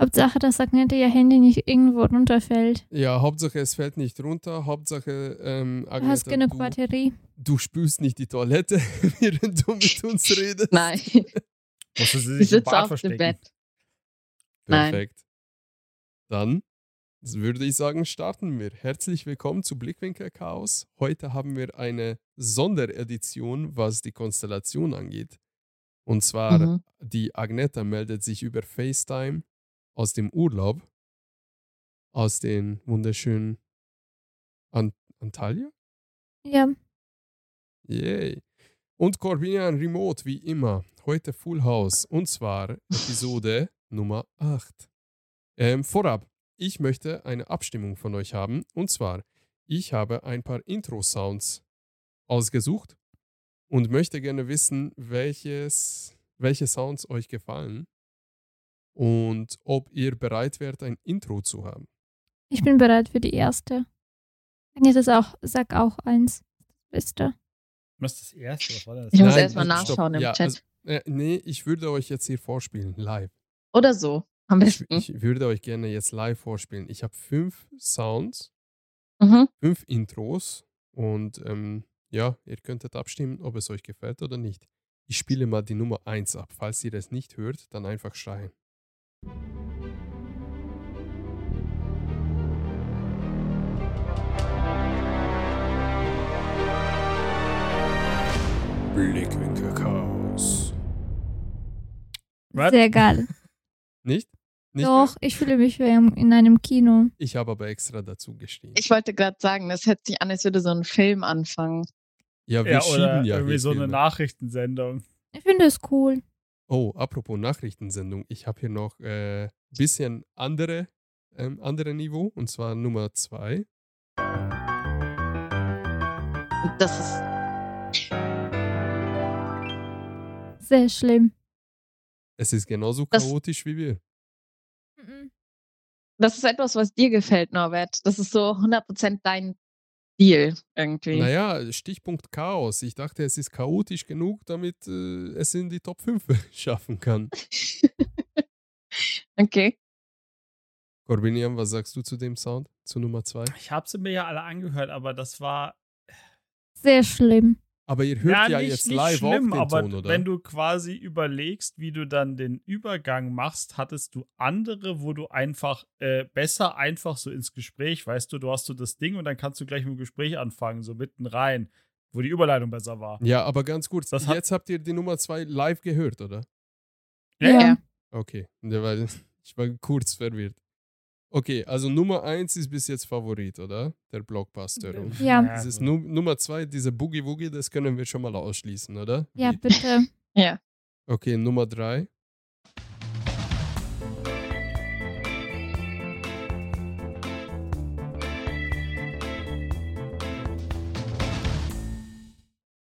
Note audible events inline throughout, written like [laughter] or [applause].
Hauptsache, dass Agnete ihr Handy nicht irgendwo runterfällt. Ja, Hauptsache es fällt nicht runter. Hauptsache, ähm, Du hast Agneta, genug du, Batterie. du spülst nicht die Toilette, [laughs] während du mit uns [laughs] redest. Nein, Musste sie ich sich im sitze Bad auf dem. Bett. Nein. Perfekt. Dann würde ich sagen, starten wir. Herzlich willkommen zu Blickwinkel Chaos. Heute haben wir eine Sonderedition, was die Konstellation angeht. Und zwar, Mhm. die Agneta meldet sich über FaceTime aus dem Urlaub, aus den wunderschönen Ant Antalya? Ja, Yay. Und Corbinian Remote, wie immer. Heute Full House. Und zwar Episode [laughs] Nummer 8. Ähm, vorab, ich möchte eine Abstimmung von euch haben. Und zwar, ich habe ein paar Intro-Sounds ausgesucht und möchte gerne wissen, welches, welche Sounds euch gefallen und ob ihr bereit wärt, ein Intro zu haben. ich bin bereit für die erste. Agnete, das auch, sag auch eins. Beste. Was ist das erste? Was war das? Ich muss Nein, erst mal stopp. nachschauen im Ja, Chat. also- Äh, nee, ich würde euch jetzt hier vorspielen, live. Oder so. Am Ich, besten. ich würde euch gerne jetzt live vorspielen. Ich habe fünf Sounds, Mhm. fünf Intros und ähm, ja, ihr könntet abstimmen, ob es euch gefällt oder nicht. Ich spiele mal die Nummer 1 ab. Falls ihr das nicht hört, dann einfach schreien. Blickwinkel Chaos. Was? Sehr geil. [laughs] Nicht? nicht Doch, ich fühle mich wie in einem Kino. Ich habe aber extra dazu geschrieben. Ich wollte gerade sagen, das hört sich an, als würde so ein Film anfangen. ja, wir Ja, oder schieben ja irgendwie so eine Filme. Nachrichtensendung. Ich finde es cool. Oh, apropos Nachrichtensendung. Ich habe hier noch ein äh, bisschen andere, ähm, andere Niveau, und zwar Nummer zwei. Das ist. Sehr schlimm. Es ist genauso Das- chaotisch wie wir. Mhm. Das ist etwas, was dir gefällt, Norbert. Das ist so 100% dein Stil irgendwie. Naja, Stichpunkt Chaos. Ich dachte, es ist chaotisch genug, damit äh, es in die Top 5 [laughs] schaffen kann. [laughs] okay. Corbinian, was sagst du zu dem Sound? Zu Nummer zwei? Ich habe sie mir ja alle angehört, aber das war Sehr schlimm. Aber ihr hört ja, nicht, jetzt nicht live schlimm, auch den aber Ton, oder? wenn du quasi überlegst, wie du dann den Übergang machst, hattest du andere, wo du einfach äh, besser einfach so ins Gespräch, weißt du, du hast so das Ding und dann kannst du gleich mit dem Gespräch anfangen, so mitten rein, wo die Überleitung besser war. ja, aber ganz kurz. Das jetzt habt ihr die Nummer zwei live gehört, oder? Ja, Ja. Ja. Okay, ja, [laughs] ich war kurz verwirrt. Okay, also Nummer 1 ist bis jetzt Favorit, oder? Der Blockbuster. Und Ja. dieses Nu Nummer 2, diese Boogie Woogie, das können wir schon mal ausschließen, oder? Ja, Wie- bitte. Ja. Okay, Nummer 3.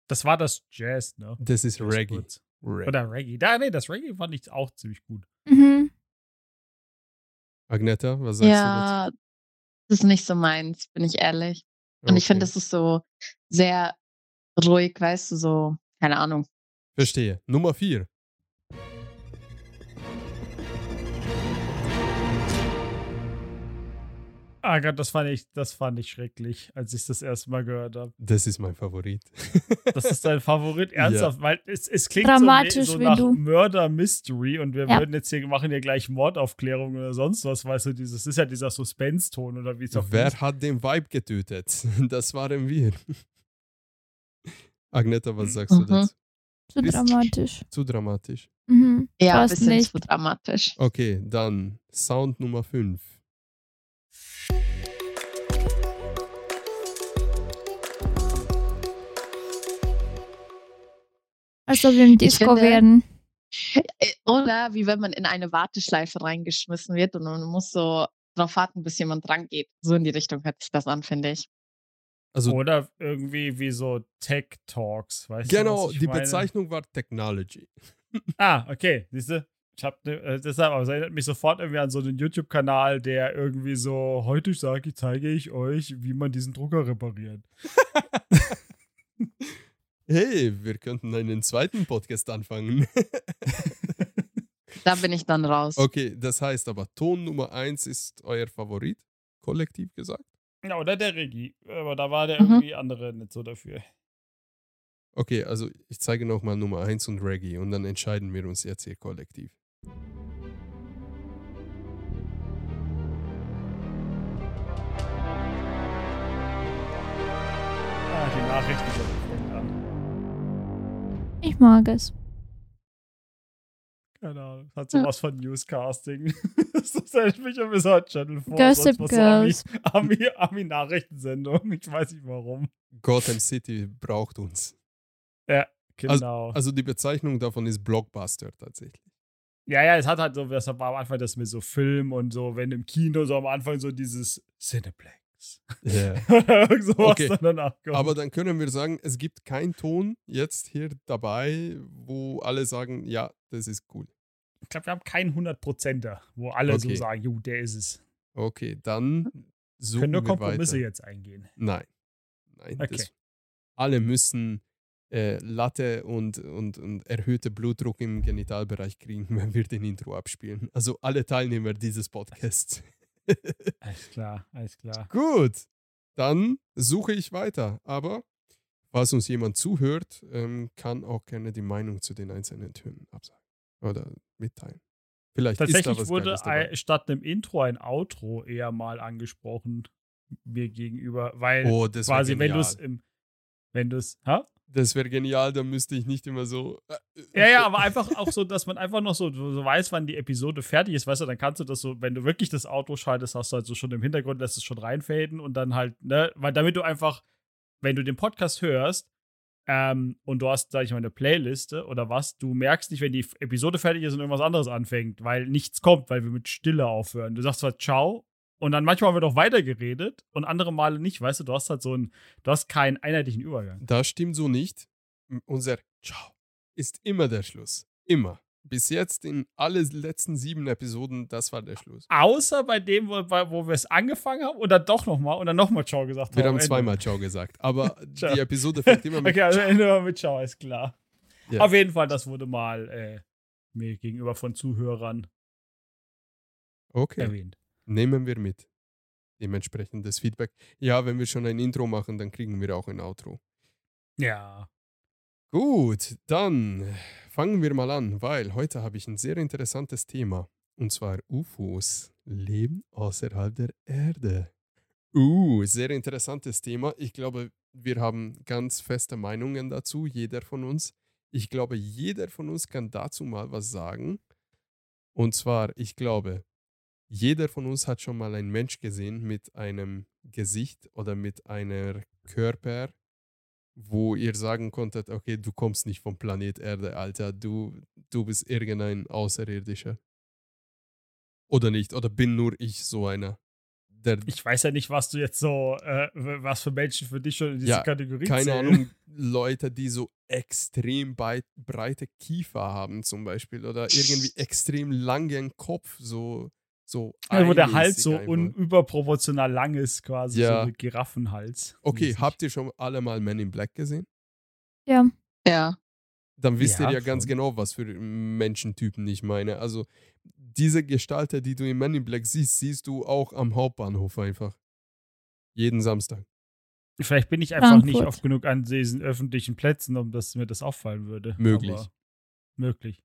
Das war das Jazz, ne? Das ist Reggae. Reggae. Oder Reggae. Da, nee, das Reggae fand ich auch ziemlich gut. Mhm. Agneta, was sagst Ja, das ist nicht so meins, bin ich ehrlich. du Und ich finde, Okay, das ist so sehr ruhig, weißt du, so, keine Ahnung. Verstehe. Nummer 4. Ah Gott, das fand ich, das fand ich schrecklich, als ich das erste Mal gehört habe. Das ist mein Favorit. Das ist dein Favorit, [laughs] ernsthaft, weil es, es klingt Dramatisch so, so nach du. Murder Mystery und wir Ja. würden jetzt hier machen hier gleich Mordaufklärung oder sonst was, weißt du, dieses ist ja dieser Suspense-Ton oder wie es auch Wer hat den Vibe getötet? [laughs] Das waren wir. Agneta, was sagst du Mhm. dazu? Zu Ist- dramatisch. Zu dramatisch. Mhm. Ja, ein bisschen nicht. zu dramatisch. Okay, dann Sound Nummer 5. Als ob wir im Disco finde- werden. Äh, Oder wie wenn man in eine Warteschleife reingeschmissen wird und man muss so drauf warten, bis jemand dran geht. So in die Richtung hört sich das an, finde ich. Also Oder irgendwie wie so Tech Talks, weißt du? genau, was ich die meine? Bezeichnung war Technology. [laughs] Ah, okay, siehst du? Ich hab ne, äh, deshalb, aber es erinnert mich sofort irgendwie an so einen YouTube-Kanal, der irgendwie so, heute sage ich, zeige ich euch, wie man diesen Drucker repariert. [laughs] [laughs] Hey, wir könnten einen zweiten Podcast anfangen. da bin ich dann raus. Okay, das heißt aber, Ton Nummer 1 ist euer Favorit, kollektiv gesagt. Ja, oder der Regie. Aber da war der Mhm. irgendwie andere nicht so dafür. Okay, also ich zeige nochmal Nummer 1 und Reggae und dann entscheiden wir uns jetzt hier kollektiv. Ah, die Nachrichten an. Ich mag es. Keine Ahnung. Hat Ja. sowas von Newscasting. [laughs] das stelle ich mich am Wizard Channel vor. Gossip Girls. Ami- Ami- Ami-Nachrichtensendung. Ich weiß nicht warum. Gotham City braucht uns. Genau. Also die Bezeichnung davon ist Blockbuster tatsächlich. ja, ja, es hat halt so, das war am Anfang das mit so Film und so, wenn im Kino so am Anfang so dieses Cineplex. [laughs] Irgend sowas Okay. danach kommt. Aber dann können wir sagen, es gibt keinen Ton jetzt hier dabei, wo alle sagen, ja, das ist cool. ich glaube, wir haben keinen 100%er, wo alle so Okay. sagen, jo, der ist es. Okay, dann suchen Können nur Kompromisse weiter. jetzt eingehen. Nein. Nein. Okay. Das, alle müssen äh, Latte und, und, und erhöhte Blutdruck im Genitalbereich kriegen, [laughs] wenn wir den Intro abspielen. Also alle Teilnehmer dieses Podcasts. [laughs] Alles klar, alles klar. Gut, dann suche ich weiter. Aber falls uns jemand zuhört, ähm, kann auch gerne die Meinung zu den einzelnen Tönen absagen oder mitteilen. Vielleicht ist da Tatsächlich wurde statt einem Intro ein Outro eher mal angesprochen mir gegenüber, weil Oh, quasi, wenn du es im, wenn du es, ha? Das wäre genial, dann müsste ich nicht immer so. äh, Ja, ja, aber einfach auch so, dass man einfach noch so, so weiß, wann die Episode fertig ist, weißt du, dann kannst du das so, wenn du wirklich das Auto schaltest, hast du halt so schon im Hintergrund, lässt es schon reinfaden und dann halt, ne, weil damit du einfach, wenn du den Podcast hörst, ähm, und du hast, sag ich mal, eine Playliste oder was, du merkst nicht, wenn die Episode fertig ist und irgendwas anderes anfängt, weil nichts kommt, weil wir mit Stille aufhören. Du sagst zwar Ciao und dann manchmal wird auch weitergeredet und andere Male nicht, weißt du, du hast halt so ein, du hast keinen einheitlichen Übergang. Das stimmt so nicht. Unser Ciao ist immer der Schluss. Immer. Bis jetzt in alle letzten sieben Episoden, das war der Schluss. Außer bei dem, wo, wo wir es angefangen haben und dann doch nochmal und dann nochmal Ciao gesagt Wir haben. haben am Ende. zweimal Ciao gesagt. Aber [laughs] Ciao. die Episode fängt immer mit Okay, also Ende war mit Ciao, ist klar. Ja. Auf jeden Fall, das wurde mal äh, mir gegenüber von Zuhörern Okay, erwähnt. Nehmen wir mit. Dementsprechendes Feedback. Ja, wenn wir schon ein Intro machen, dann kriegen wir auch ein Outro. Ja. Gut, dann fangen wir mal an, weil heute habe ich ein sehr interessantes Thema. Und zwar UFOs, Leben außerhalb der Erde. Uh, sehr interessantes Thema. Ich glaube, wir haben ganz feste Meinungen dazu, jeder von uns. Ich glaube, jeder von uns kann dazu mal was sagen. Und zwar, ich glaube, jeder von uns hat schon mal einen Mensch gesehen mit einem Gesicht oder mit einer Körper, wo ihr sagen konntet, okay, du kommst nicht vom Planet Erde, Alter, du, du bist irgendein Außerirdischer. Oder nicht? Oder bin nur ich so einer? Der, Ich weiß ja nicht, was du jetzt so, äh, was für Menschen für dich schon in diese Ja, Kategorie keine zählen. Ahnung, Leute, die so extrem breite Kiefer haben zum Beispiel oder irgendwie extrem langen Kopf, so, so Ja, wo der Hals so unüberproportional lang ist, quasi Ja. so ein Giraffenhals. Okay, mäßig. habt ihr schon alle mal Men in Black gesehen? Ja. Ja. Dann wisst Ja, ihr ja ganz schon. genau, was für Menschentypen ich meine. Also diese Gestalter, die du in Men in Black siehst, siehst du auch am Hauptbahnhof einfach. Jeden Samstag. Vielleicht bin ich einfach nicht Frankfurt. oft genug an diesen öffentlichen Plätzen, um dass mir das auffallen würde. Möglich. Aber möglich.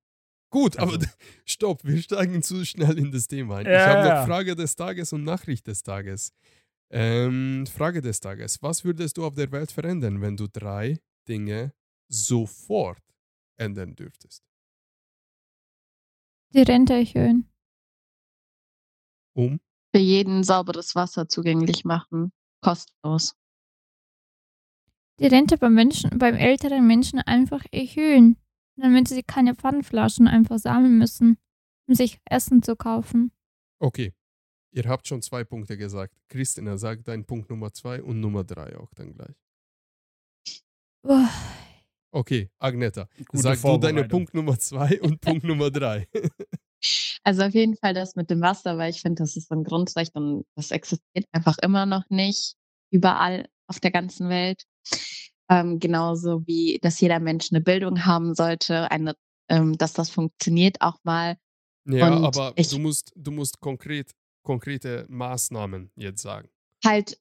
Gut, aber Also- [laughs] stopp, wir steigen zu schnell in das Thema ein. ich Ja, habe noch. Frage des Tages und Nachricht des Tages. Ähm, Frage des Tages. Was würdest du auf der Welt verändern, wenn du drei Dinge sofort ändern dürftest? Die Rente erhöhen. Um? Für jeden sauberes Wasser zugänglich machen. Kostenlos. Die Rente beim Menschen, beim älteren Menschen einfach erhöhen. Damit sie keine Pfandflaschen einfach sammeln müssen, um sich Essen zu kaufen. Okay. Ihr habt schon zwei Punkte gesagt. Christina, sag deinen Punkt Nummer zwei und Nummer drei auch dann gleich. Uah, Okay, Agneta, Gute sag du deine. Punkt Nummer zwei und Punkt [laughs] Nummer drei. Also auf jeden Fall das mit dem Wasser, weil ich finde, das ist so ein Grundrecht und das existiert einfach immer noch nicht überall auf der ganzen Welt. Ähm, genauso wie, dass jeder Mensch eine Bildung haben sollte, eine, ähm, dass das funktioniert auch mal Ja, Und aber ich- du musst, du musst konkret, konkrete Maßnahmen jetzt sagen. Halt,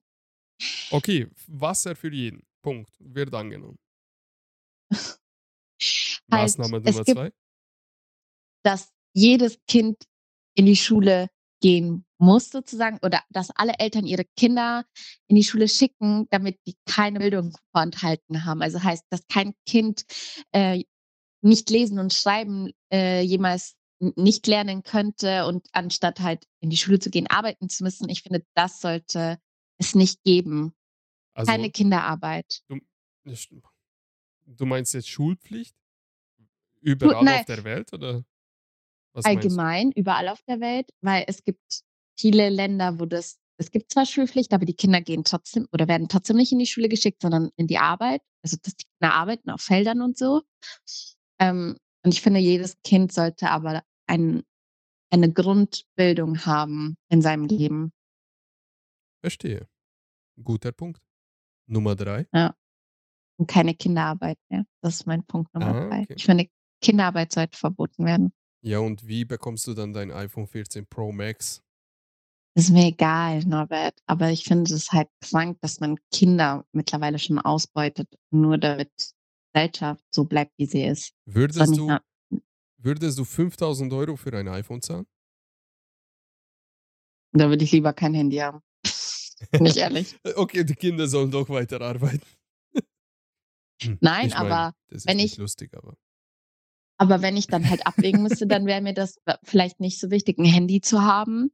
Okay, Wasser für jeden. Punkt. Wird angenommen. halt Maßnahme Nummer zwei. dass jedes Kind in die Schule gehen muss sozusagen oder dass alle Eltern ihre Kinder in die Schule schicken, damit die keine Bildung vorenthalten haben. Also heißt, dass kein Kind äh, nicht lesen und schreiben äh, jemals nicht lernen könnte und anstatt halt in die Schule zu gehen, arbeiten zu müssen. Ich finde, das sollte es nicht geben. Also, Keine Kinderarbeit. du meinst jetzt Schulpflicht? Überall nein. auf der Welt? Oder was allgemein überall auf der Welt, weil es gibt viele Länder, wo das, es gibt zwar Schulpflicht, aber die Kinder gehen trotzdem oder werden trotzdem nicht in die Schule geschickt, sondern in die Arbeit. Also dass die Kinder arbeiten auf Feldern und so. Ähm, und ich finde, jedes Kind sollte aber ein, eine Grundbildung haben in seinem Leben. Verstehe. Guter Punkt. Nummer drei. Und keine Kinderarbeit mehr. Das ist mein Punkt Nummer Ah, drei. okay. Ich finde, Kinderarbeit sollte verboten werden. Ja, und wie bekommst du dann dein iPhone 14 Pro Max? Ist mir egal, Norbert. Aber ich finde es halt krank, dass man Kinder mittlerweile schon ausbeutet, nur damit die Gesellschaft so bleibt, wie sie ist. Würdest du, würdest du 5000 Euro für ein iPhone zahlen? Da würde ich lieber kein Handy haben. [laughs] Nicht ehrlich. [laughs] Okay, die Kinder sollen doch weiter arbeiten. Hm, Nein, ich mein, aber das ist wenn nicht ich- lustig, aber. Aber wenn ich dann halt [laughs] abwägen müsste, dann wäre mir das vielleicht nicht so wichtig, ein Handy zu haben.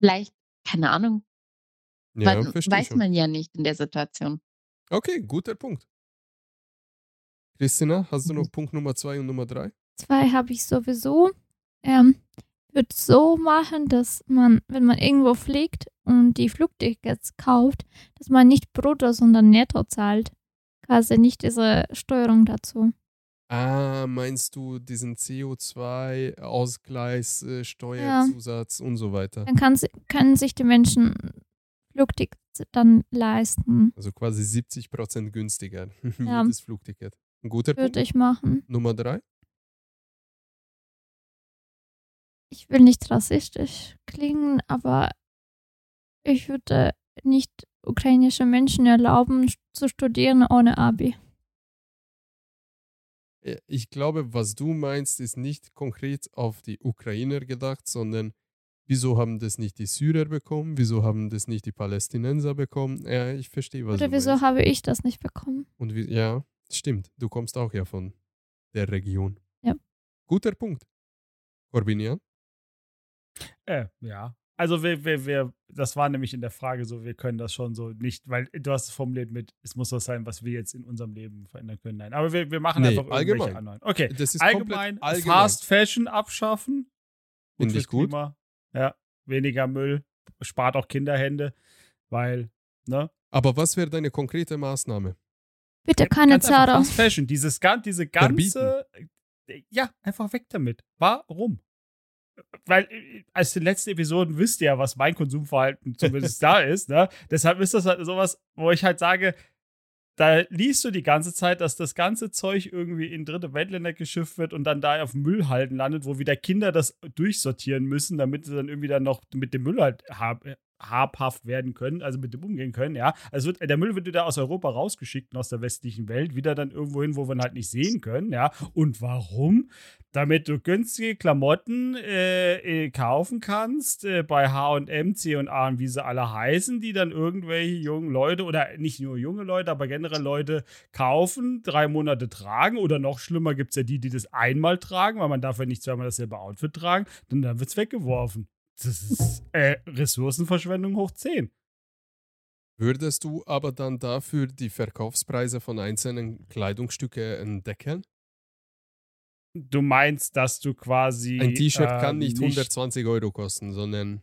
Vielleicht, keine Ahnung, Ja, weil, weiß schon. man ja nicht in der Situation. Okay, guter Punkt. Christina, hast du Mhm. noch Punkt Nummer zwei und Nummer drei? Zwei habe ich sowieso. Ähm, würde so machen, dass man, wenn man irgendwo fliegt und die Flugtickets kauft, dass man nicht brutto, sondern netto zahlt. Quasi nicht diese Steuerung dazu. Ah, meinst du diesen CO2-Ausgleich, äh, Ja. Steuerzusatz und so weiter? Dann kann, können sich die Menschen Flugtickets dann leisten. Also quasi 70% günstiger. [laughs] Ja. Jedes Flugticket. Ein guter Punkt. Würde ich machen. Nummer drei? Ich will nicht rassistisch klingen, aber ich würde nicht ukrainische Menschen erlauben, zu studieren ohne Abi. Äh, Ich glaube, was du meinst, ist nicht konkret auf die Ukrainer gedacht, sondern wieso haben das nicht die Syrer bekommen? Wieso haben das nicht die Palästinenser bekommen? Ja, ich verstehe, was Oder du wieso meinst. habe ich das nicht bekommen? Und wie, ja, stimmt. Du kommst auch ja von der Region. Ja. Guter Punkt. Corbinian? Äh, ja. Also wir, wir, wir, das war nämlich in der Frage so, wir können das schon so nicht, weil du hast es formuliert mit, es muss was sein, was wir jetzt in unserem Leben verändern können. Nein, aber wir, wir machen Nee, einfach irgendwelche allgemein. anderen. Okay, Das ist allgemein, allgemein. Fast Fashion abschaffen. Finde ich gut. Klima. Ja, weniger Müll, spart auch Kinderhände, weil, ne? Aber was wäre deine konkrete Maßnahme? Bitte keine Zara. Fast Fashion, dieses, diese ganze, äh, ja, einfach weg damit. Warum? Weil äh, als den letzten Episoden wisst ihr ja, was mein Konsumverhalten zumindest da ist. Ne? Deshalb ist das halt sowas, wo ich halt sage, da liest du die ganze Zeit, dass das ganze Zeug irgendwie in dritte Weltländer geschifft wird und dann da auf Müllhalden landet, wo wieder Kinder das durchsortieren müssen, damit sie dann irgendwie dann noch mit dem Müll halt hab, habhaft werden können, also mit dem umgehen können, ja. Also wird, der Müll wird wieder aus Europa rausgeschickt und aus der westlichen Welt, wieder dann irgendwo hin, wo wir ihn halt nicht sehen können, ja. Und warum? Damit du günstige Klamotten äh, äh, kaufen kannst äh, bei H&M, C&A und wie sie alle heißen, die dann irgendwelche jungen Leute oder nicht nur junge Leute, aber generell Leute kaufen, drei Monate tragen oder noch schlimmer gibt es ja die, die das einmal tragen, weil man darf ja nicht zweimal dasselbe Outfit tragen, dann, dann wird es weggeworfen. Das ist äh, Ressourcenverschwendung hoch 10. Würdest du aber dann dafür die Verkaufspreise von einzelnen Kleidungsstücken deckeln? Du meinst, dass du quasi. Ein T-Shirt kann ähm, nicht nicht 120 Euro kosten, sondern.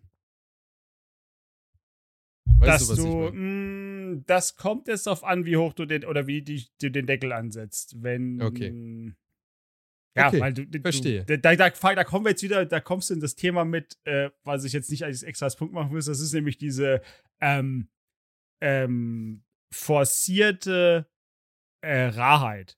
Weißt dass du, was du, ich meine? mh, das kommt jetzt darauf an, wie hoch du den oder wie die, du den Deckel ansetzt. Wenn. Okay. Ja, Okay, weil du, du verstehe. Da, da, da, da kommen wir jetzt wieder, da kommst du in das Thema mit, äh, was ich jetzt nicht als extra als Punkt machen muss. Das ist nämlich diese ähm, ähm, forcierte äh, Rarheit.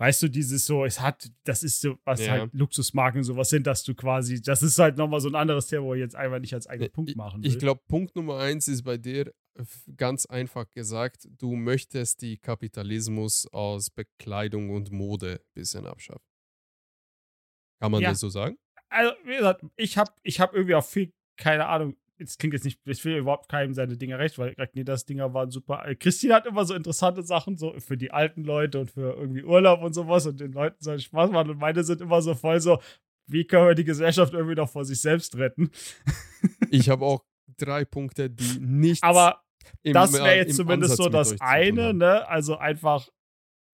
Weißt du, dieses so, es hat, das ist so, was Ja. halt Luxusmarken und sowas sind, dass du quasi, das ist halt nochmal so ein anderes Thema, wo ich jetzt einfach nicht als eigenen Nee, Punkt machen will. Ich glaube, Punkt Nummer eins ist bei dir ganz einfach gesagt, du möchtest die Kapitalismus aus Bekleidung und Mode ein bisschen abschaffen. Kann man Ja. das so sagen? also, wie gesagt, ich habe ich hab irgendwie auch viel, keine Ahnung, es klingt jetzt nicht, ich will überhaupt keinem seine Dinge recht, weil Ragnedas Dinger waren super. Äh, Christine hat immer so interessante Sachen, so für die alten Leute und für irgendwie Urlaub und sowas und den Leuten soll Spaß machen und meine sind immer so voll so, wie können wir die Gesellschaft irgendwie noch vor sich selbst retten? Ich habe [laughs] auch drei Punkte, die nichts Aber das äh, wäre jetzt zumindest Ansatz so das eine, ne? Also einfach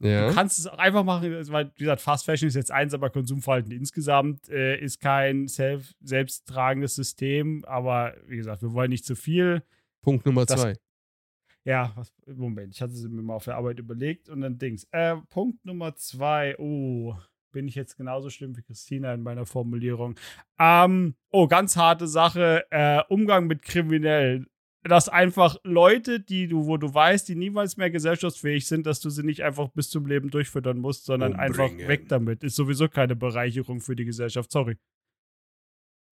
Ja. Du kannst es auch einfach machen, weil, wie gesagt, Fast Fashion ist jetzt eins, aber Konsumverhalten insgesamt äh, ist kein self selbsttragendes System. Aber wie gesagt, wir wollen nicht zu viel. Punkt Nummer Das- zwei. Ja, was, Moment, ich hatte es mir mal auf der Arbeit überlegt und dann Dings. Äh, Punkt Nummer zwei. Oh, bin ich jetzt genauso schlimm wie Christina in meiner Formulierung. Ähm, oh, ganz harte Sache. Äh, Umgang mit Kriminellen. Dass einfach Leute, die du, wo du weißt, die niemals mehr gesellschaftsfähig sind, dass du sie nicht einfach bis zum Leben durchfüttern musst, sondern einfach Umbringen. weg damit. Ist sowieso keine Bereicherung für die Gesellschaft. Sorry.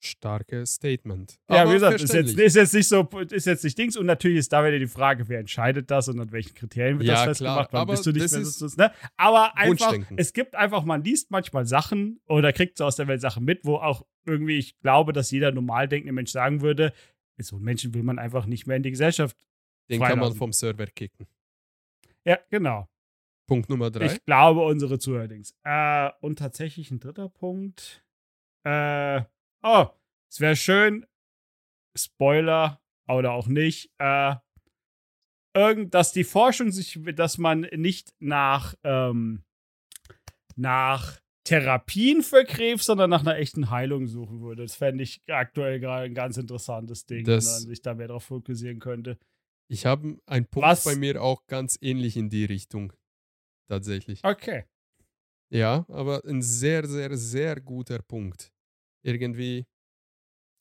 Starkes Statement. Ja, Aber wie gesagt, ist jetzt, ist jetzt nicht so, ist jetzt nicht Dings. Und natürlich ist da wieder die Frage, wer entscheidet das und an welchen Kriterien wird Ja, das festgemacht? Wann aber bist du nicht mehr so, ne? Aber einfach, es gibt einfach, man liest manchmal Sachen oder kriegt so aus der Welt Sachen mit, wo auch irgendwie, ich glaube, dass jeder normal denkende Mensch sagen würde, so einen Menschen will man einfach nicht mehr in die Gesellschaft. Den kann man vom Server kicken. Ja, genau. Punkt Nummer drei. Ich glaube, unsere Zuhörer-Dings. Äh, und tatsächlich ein dritter Punkt. Äh, oh, es wäre schön, Spoiler oder auch nicht, äh, irgend, dass die Forschung sich, dass man nicht nach, ähm, nach Therapien für Krebs, sondern nach einer echten Heilung suchen würde. Das fände ich aktuell gerade ein ganz interessantes Ding, Das- wenn man sich da mehr drauf fokussieren könnte. Ich habe einen Punkt Was? bei mir auch ganz ähnlich in die Richtung. Tatsächlich. Okay. Ja, aber ein sehr, sehr, sehr guter Punkt. Irgendwie,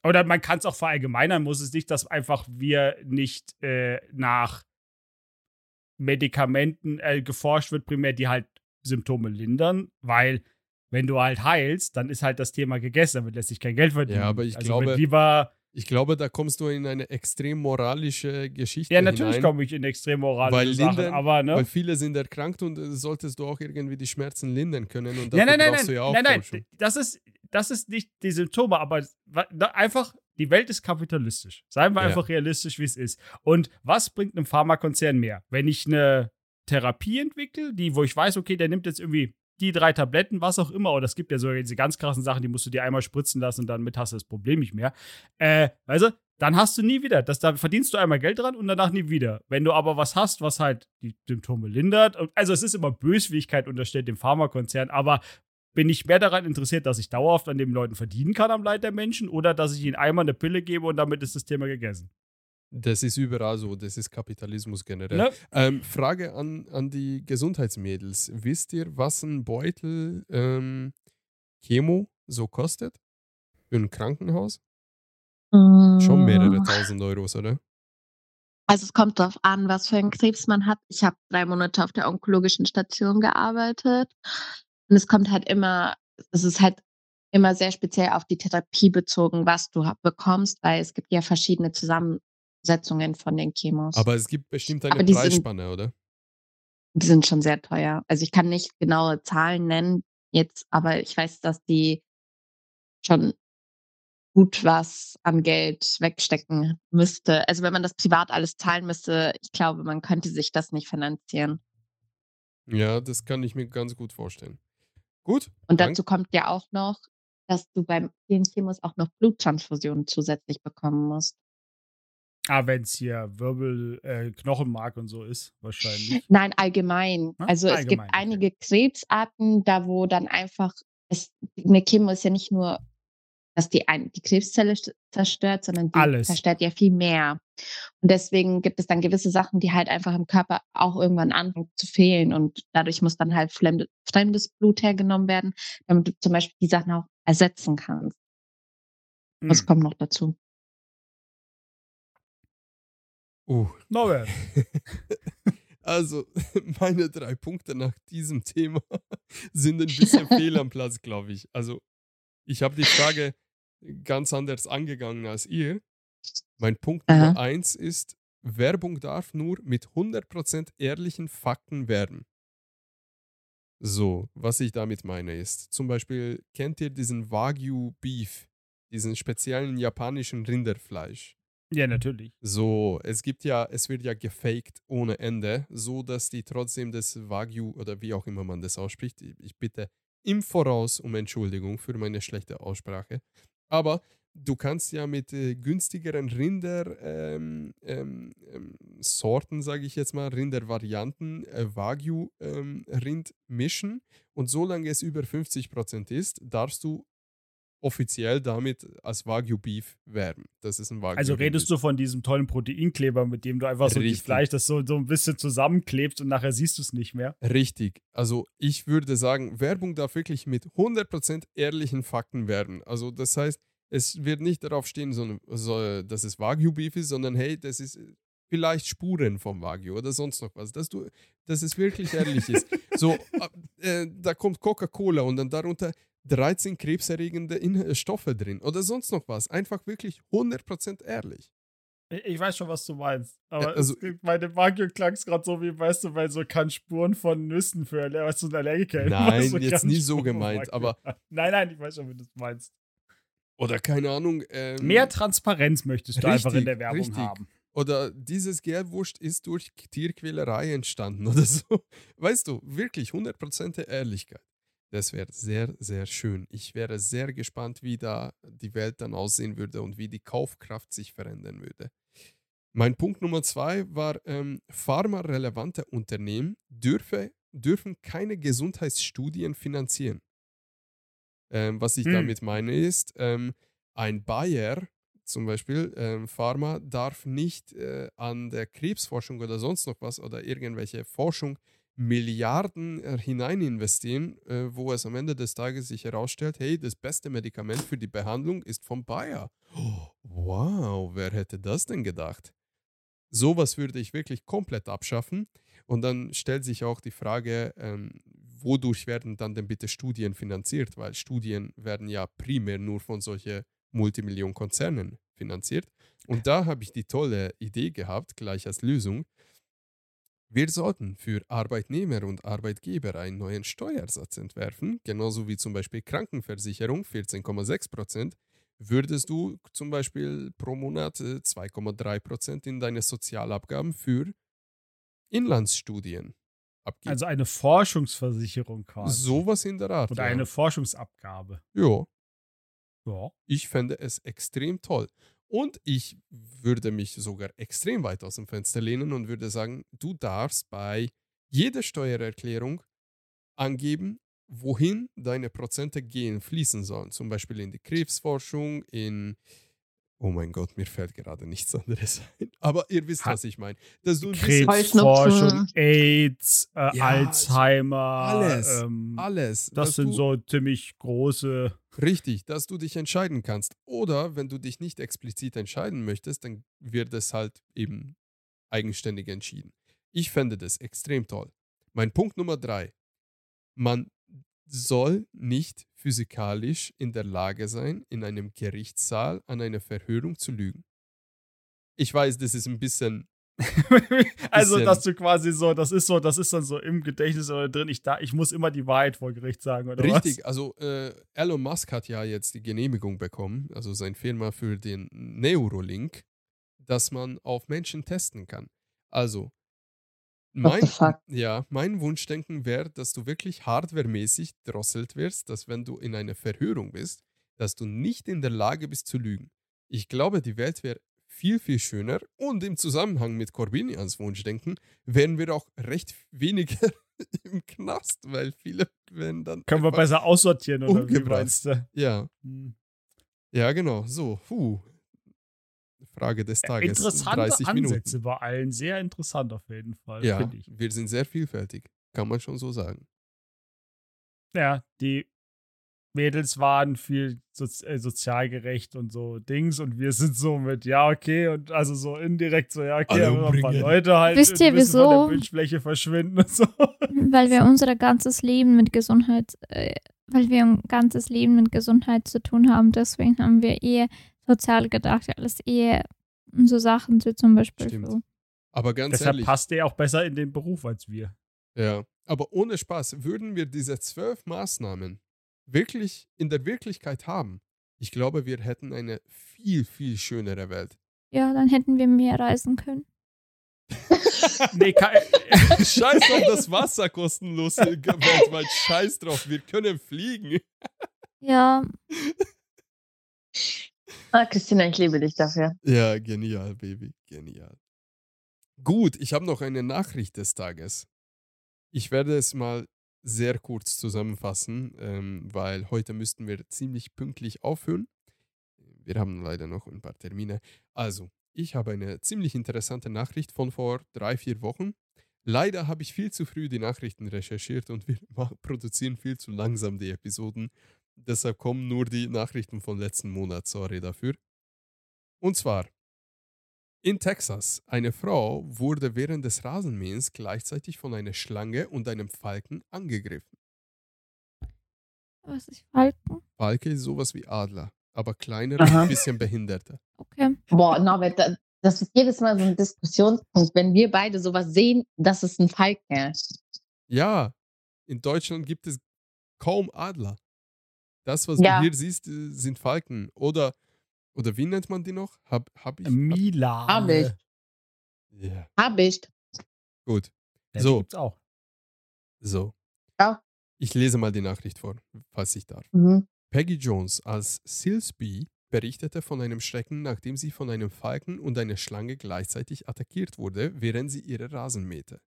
Oder man kann es auch verallgemeinern, muss es nicht, dass einfach wir nicht äh, nach Medikamenten äh, geforscht wird, primär die halt Symptome lindern, weil wenn du halt heilst, dann ist halt das Thema gegessen, damit lässt sich kein Geld verdienen. Ja, aber ich also glaube- lieber, ich glaube, da kommst du in eine extrem moralische Geschichte ja, natürlich komme ich in extrem moralische Weil Sachen, lindern- aber ne? Weil viele sind erkrankt und äh, solltest du auch irgendwie die Schmerzen lindern können. Und dafür nein, nein, brauchst nein, du ja auch nein, nein, das ist, das ist nicht die Symptome, aber einfach, die Welt ist kapitalistisch. Seien wir Ja. einfach realistisch, wie es ist. Und was bringt einem Pharmakonzern mehr? Wenn ich eine Therapie entwickle, die, wo ich weiß, okay, der nimmt jetzt irgendwie die drei Tabletten, was auch immer, oder es gibt ja so diese ganz krassen Sachen, die musst du dir einmal spritzen lassen und damit hast du das Problem nicht mehr. Äh, also, dann hast du nie wieder. Das, da verdienst du einmal Geld dran und danach nie wieder. Wenn du aber was hast, was halt die Symptome lindert, also es ist immer Böswilligkeit unterstellt dem Pharmakonzern, aber bin ich mehr daran interessiert, dass ich dauerhaft an den Leuten verdienen kann am Leid der Menschen oder dass ich ihnen einmal eine Pille gebe und damit ist das Thema gegessen. Das ist überall so. Das ist Kapitalismus generell. Ne? Ähm, Frage an, an die Gesundheitsmädels. Wisst ihr, was ein Beutel ähm, Chemo so kostet? Für ein Krankenhaus? Schon mehrere tausend Euros, oder? Also es kommt darauf an, was für einen Krebs man hat. Ich habe drei Monate auf der onkologischen Station gearbeitet. Und es kommt halt immer, es ist halt immer sehr speziell auf die Therapie bezogen, was du bekommst, weil es gibt ja verschiedene Zusammensetzungen von den Chemos. Aber es gibt bestimmt eine die sind- Preisspanne, oder? die sind schon sehr teuer. Also ich kann nicht genaue Zahlen nennen jetzt, aber ich weiß, dass die schon gut was an Geld wegstecken müsste. Also wenn man das privat alles zahlen müsste, ich glaube, man könnte sich das nicht finanzieren. Ja, das kann ich mir ganz gut vorstellen. Gut. Und danke. dazu kommt ja auch noch, dass du beim vielen Chemos auch noch Bluttransfusionen zusätzlich bekommen musst. Ah, wenn es hier Wirbel, äh, Knochenmark und so ist, wahrscheinlich. Nein, allgemein. Ah, Also es allgemein, gibt okay. einige Krebsarten, da wo dann einfach, es, eine Chemo ist ja nicht nur, dass die, ein, die Krebszelle st- zerstört, sondern die Alles. zerstört ja viel mehr. Und deswegen gibt es dann gewisse Sachen, die halt einfach im Körper auch irgendwann anfangen zu fehlen. Und dadurch muss dann halt fremde, fremdes Blut hergenommen werden, damit du zum Beispiel die Sachen auch ersetzen kannst. Das Hm. kommt noch dazu. Uh. Norbert. [laughs] Also, [laughs] meine drei Punkte nach diesem Thema [laughs] sind ein bisschen fehl am Platz, glaube ich. Also, ich habe die Frage ganz anders angegangen als ihr. Mein Punkt Aha. Nummer eins ist, Werbung darf nur mit 100% ehrlichen Fakten werben. So, was ich damit meine ist, zum Beispiel, kennt ihr diesen Wagyu Beef, diesen speziellen japanischen Rinderfleisch? Ja, natürlich. So, es gibt ja, es wird ja gefaked ohne Ende, so dass die trotzdem das Wagyu oder wie auch immer man das ausspricht, ich bitte im Voraus um Entschuldigung für meine schlechte Aussprache. Aber du kannst ja mit äh, günstigeren Rinder ähm, ähm, ähm, sage ich jetzt mal, Rindervarianten, äh, Wagyu ähm, mischen und solange es über 50% ist, darfst du offiziell damit als Wagyu Beef werben. Das ist ein Wagyu. Also redest du von diesem tollen Proteinkleber, mit dem du einfach so Richtig. das Fleisch, das so, so ein bisschen zusammenklebst und nachher siehst du es nicht mehr. Richtig. Also ich würde sagen, Werbung darf wirklich mit 100% ehrlichen Fakten werben. Also das heißt, es wird nicht darauf stehen, so, so, dass es Wagyu-Beef ist, sondern hey, das ist vielleicht Spuren vom Wagyu oder sonst noch was. Dass, du, dass es wirklich ehrlich ist. [laughs] So, äh, da kommt Coca-Cola und dann darunter 13 krebserregende In Stoffe drin oder sonst noch was. Einfach wirklich 100% ehrlich. Ich, weiß schon, was du meinst. Aber Ja, also- es, meine Wagyu klang es gerade so, wie, weißt du, weil so kann Spuren von Nüssen für weißt du, Allergiker. Nein, so jetzt nie so gemeint, aber-. Nein, nein, ich weiß schon, wie du es meinst. Oder keine Ahnung. Ähm, Mehr Transparenz möchtest du einfach in der richtig, Werbung richtig. haben. Oder dieses Gelbwurst ist durch Tierquälerei entstanden [laughs] oder so. Weißt du, wirklich 100% Ehrlichkeit. Das wäre sehr, sehr schön. Ich wäre sehr gespannt, wie da die Welt dann aussehen würde und wie die Kaufkraft sich verändern würde. Mein Punkt Nummer zwei war, ähm, pharmarelevante Unternehmen dürfe, dürfen keine Gesundheitsstudien finanzieren. Ähm, was ich Hm. damit meine ist, ähm, ein Bayer zum Beispiel, ähm, Pharma darf nicht äh, an der Krebsforschung oder sonst noch was oder irgendwelche Forschung Milliarden äh, hinein investieren, äh, wo es am Ende des Tages sich herausstellt, hey, das beste Medikament für die Behandlung ist vom Bayer. Oh, wow, wer hätte das denn gedacht? Sowas würde ich wirklich komplett abschaffen. Und dann stellt sich auch die Frage, ähm, wodurch werden dann denn bitte Studien finanziert? Weil Studien werden ja primär nur von solchen Multimillionen-Konzernen finanziert. Und da habe ich die tolle Idee gehabt, gleich als Lösung. Wir sollten für Arbeitnehmer und Arbeitgeber einen neuen Steuersatz entwerfen, genauso wie zum Beispiel Krankenversicherung 14,6 Prozent. Würdest du zum Beispiel pro Monat äh, 2,3 Prozent in deine Sozialabgaben für Inlandsstudien abgeben? Also eine Forschungsversicherung quasi. Sowas in der Art. Oder ja. eine Forschungsabgabe. Ja, Ja. ich fände es extrem toll. Und ich würde mich sogar extrem weit aus dem Fenster lehnen und würde sagen, du darfst bei jeder Steuererklärung angeben, wohin deine Prozente gehen, fließen sollen. Zum Beispiel in die Krebsforschung, in Oh mein Gott, mir fällt gerade nichts anderes ein. [laughs] Aber ihr wisst, Ha- was ich meine. Krebsforschung. AIDS, äh, Ja, Alzheimer. alles, Ähm, alles. das sind du, so ziemlich große. Richtig, dass du dich entscheiden kannst. Oder wenn du dich nicht explizit entscheiden möchtest, dann wird es halt eben eigenständig entschieden. Ich fände das extrem toll. Mein Punkt Nummer drei. Man soll nicht physikalisch in der Lage sein, in einem Gerichtssaal an einer Verhörung zu lügen. Ich weiß, das ist ein bisschen [laughs] also, Bisschen- dass du quasi so, das ist so, das ist dann so im Gedächtnis oder drin, ich, da, ich muss immer die Wahrheit vor Gericht sagen, oder Richtig, was? also äh, Elon Musk hat ja jetzt die Genehmigung bekommen, also sein Firma für den Neurolink, dass man auf Menschen testen kann. Also, mein, ja, mein Wunschdenken wäre, dass du wirklich hardwaremäßig drosselt wirst, dass wenn du in einer Verhörung bist, dass du nicht in der Lage bist zu lügen. Ich glaube, die Welt wäre viel, viel schöner und im Zusammenhang mit Corbinians Wunschdenken wären wir auch recht weniger [laughs] im Knast, weil viele werden dann. Können wir besser aussortieren, oder wie umgebracht. meinst du? Ja, Hm. ja, genau. So, puh. Frage des Tages. Interessante 30 Ansätze Minuten. bei allen, sehr interessant auf jeden Fall, Ja, finde ich. wir sind sehr vielfältig, kann man schon so sagen. Ja, die Mädels waren viel sozi äh, sozial gerecht und so Dings und wir sind so mit, ja, okay, und also so indirekt so, ja, okay, Alle aber ein paar. Leute halt Wisst ihr, bisschen von wieso? der Bildfläche verschwinden und so. [laughs] Weil wir unser ganzes Leben mit Gesundheit, äh, weil wir ein ganzes Leben mit Gesundheit zu tun haben, deswegen haben wir eher sozial gedacht, alles eher so Sachen wie zum Beispiel Stimmt. so. Aber ganz Deshalb ehrlich, passt er auch besser in den Beruf als wir. ja. Aber ohne Spaß, würden wir diese zwölf Maßnahmen wirklich in der Wirklichkeit haben, ich glaube, wir hätten eine viel, viel schönere Welt. Ja, dann hätten wir mehr reisen können. [laughs] Nee, ka- [laughs] Scheiß auf das Wasser kostenlos weltweit. Scheiß drauf, wir können fliegen. Ja, [laughs] Ah, Christina, ich liebe dich dafür. Ja, genial, Baby, genial. Gut, ich habe noch eine Nachricht des Tages. Ich werde es mal sehr kurz zusammenfassen, ähm, weil heute müssten wir ziemlich pünktlich aufhören. Wir haben leider noch ein paar Termine. Also, ich habe eine ziemlich interessante Nachricht von vor drei, vier Wochen. Leider habe ich viel zu früh die Nachrichten recherchiert und wir [laughs] produzieren viel zu langsam die Episoden. Deshalb kommen nur die Nachrichten von letzten Monat. Sorry dafür. Und zwar, in Texas, eine Frau wurde während des Rasenmähens gleichzeitig von einer Schlange und einem Falken angegriffen. was ich Falken? Falke ist sowas wie Adler, aber kleiner und ein bisschen behinderter. Okay. Boah, Norbert, da- das ist jedes Mal so ein Diskussionspunkt. Wenn wir beide sowas sehen, das ist ein Falke. Ja, in Deutschland gibt es kaum Adler. Das, was Ja. du hier siehst, äh, sind Falken. Oder, oder wie nennt man die noch? Hab, hab ich? Mila. Hab ich. ja, Hab ich. gut. Ja, So. Die gibt's auch. So. Ja. Ich lese mal die Nachricht vor, falls ich darf. Mhm. Peggy Jones als Silsby berichtete von einem Schrecken, nachdem sie von einem Falken und einer Schlange gleichzeitig attackiert wurde, während sie ihre Rasen mähte.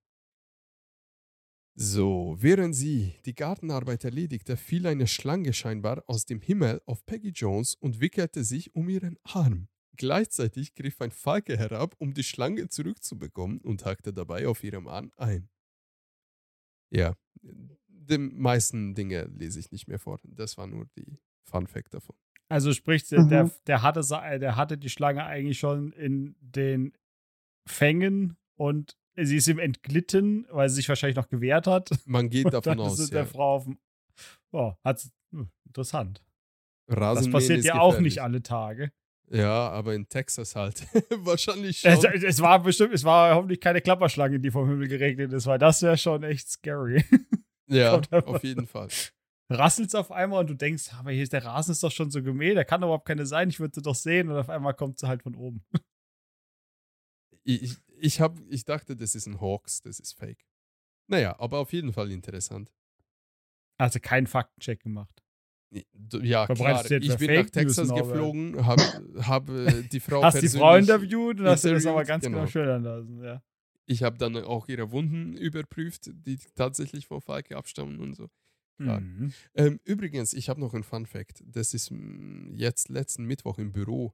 So, während sie die Gartenarbeit erledigte, fiel eine Schlange scheinbar aus dem Himmel auf Peggy Jones und wickelte sich um ihren Arm. Gleichzeitig griff ein Falke herab, um die Schlange zurückzubekommen und hackte dabei auf ihrem Arm ein. Ja, die meisten Dinge lese ich nicht mehr vor. Das war nur die Fun Fact davon. Also sprich, der, der, Mhm. der, hatte, sa- der hatte die Schlange eigentlich schon in den Fängen und sie ist ihm entglitten, weil sie sich wahrscheinlich noch gewehrt hat. Man geht [laughs] davon dann ist aus, es ja. der Frau auf dem. Oh, hat's, hm, interessant. Das Rasenmähen passiert ist ja auch nicht alle Tage. Ja, aber in Texas halt. [laughs] Wahrscheinlich Es, schon. es war bestimmt, es war hoffentlich keine Klapperschlange, die vom Himmel geregnet ist, weil das wäre schon echt scary. [laughs] Ja, auf jeden Fall. Rasselt's auf einmal und du denkst, aber hier ist der Rasen ist doch schon so gemäht, da kann doch überhaupt keine sein, ich würde sie doch sehen und auf einmal kommt sie halt von oben. Ich, ich, hab, ich dachte, das ist ein Hawks, das ist fake. Naja, aber auf jeden Fall interessant. Also keinen Faktencheck gemacht. Ja, klar. Ich bin nach Texas News, geflogen, habe hab, äh, die [laughs] Frau Hast die Frau interviewt und hast dir das aber ganz genau, genau. schildern lassen, ja. Ich habe dann auch ihre Wunden überprüft, die tatsächlich von Falke abstammen und so. Mhm. Ähm, übrigens, ich habe noch einen Fun Fact. Das ist mm, jetzt letzten Mittwoch im Büro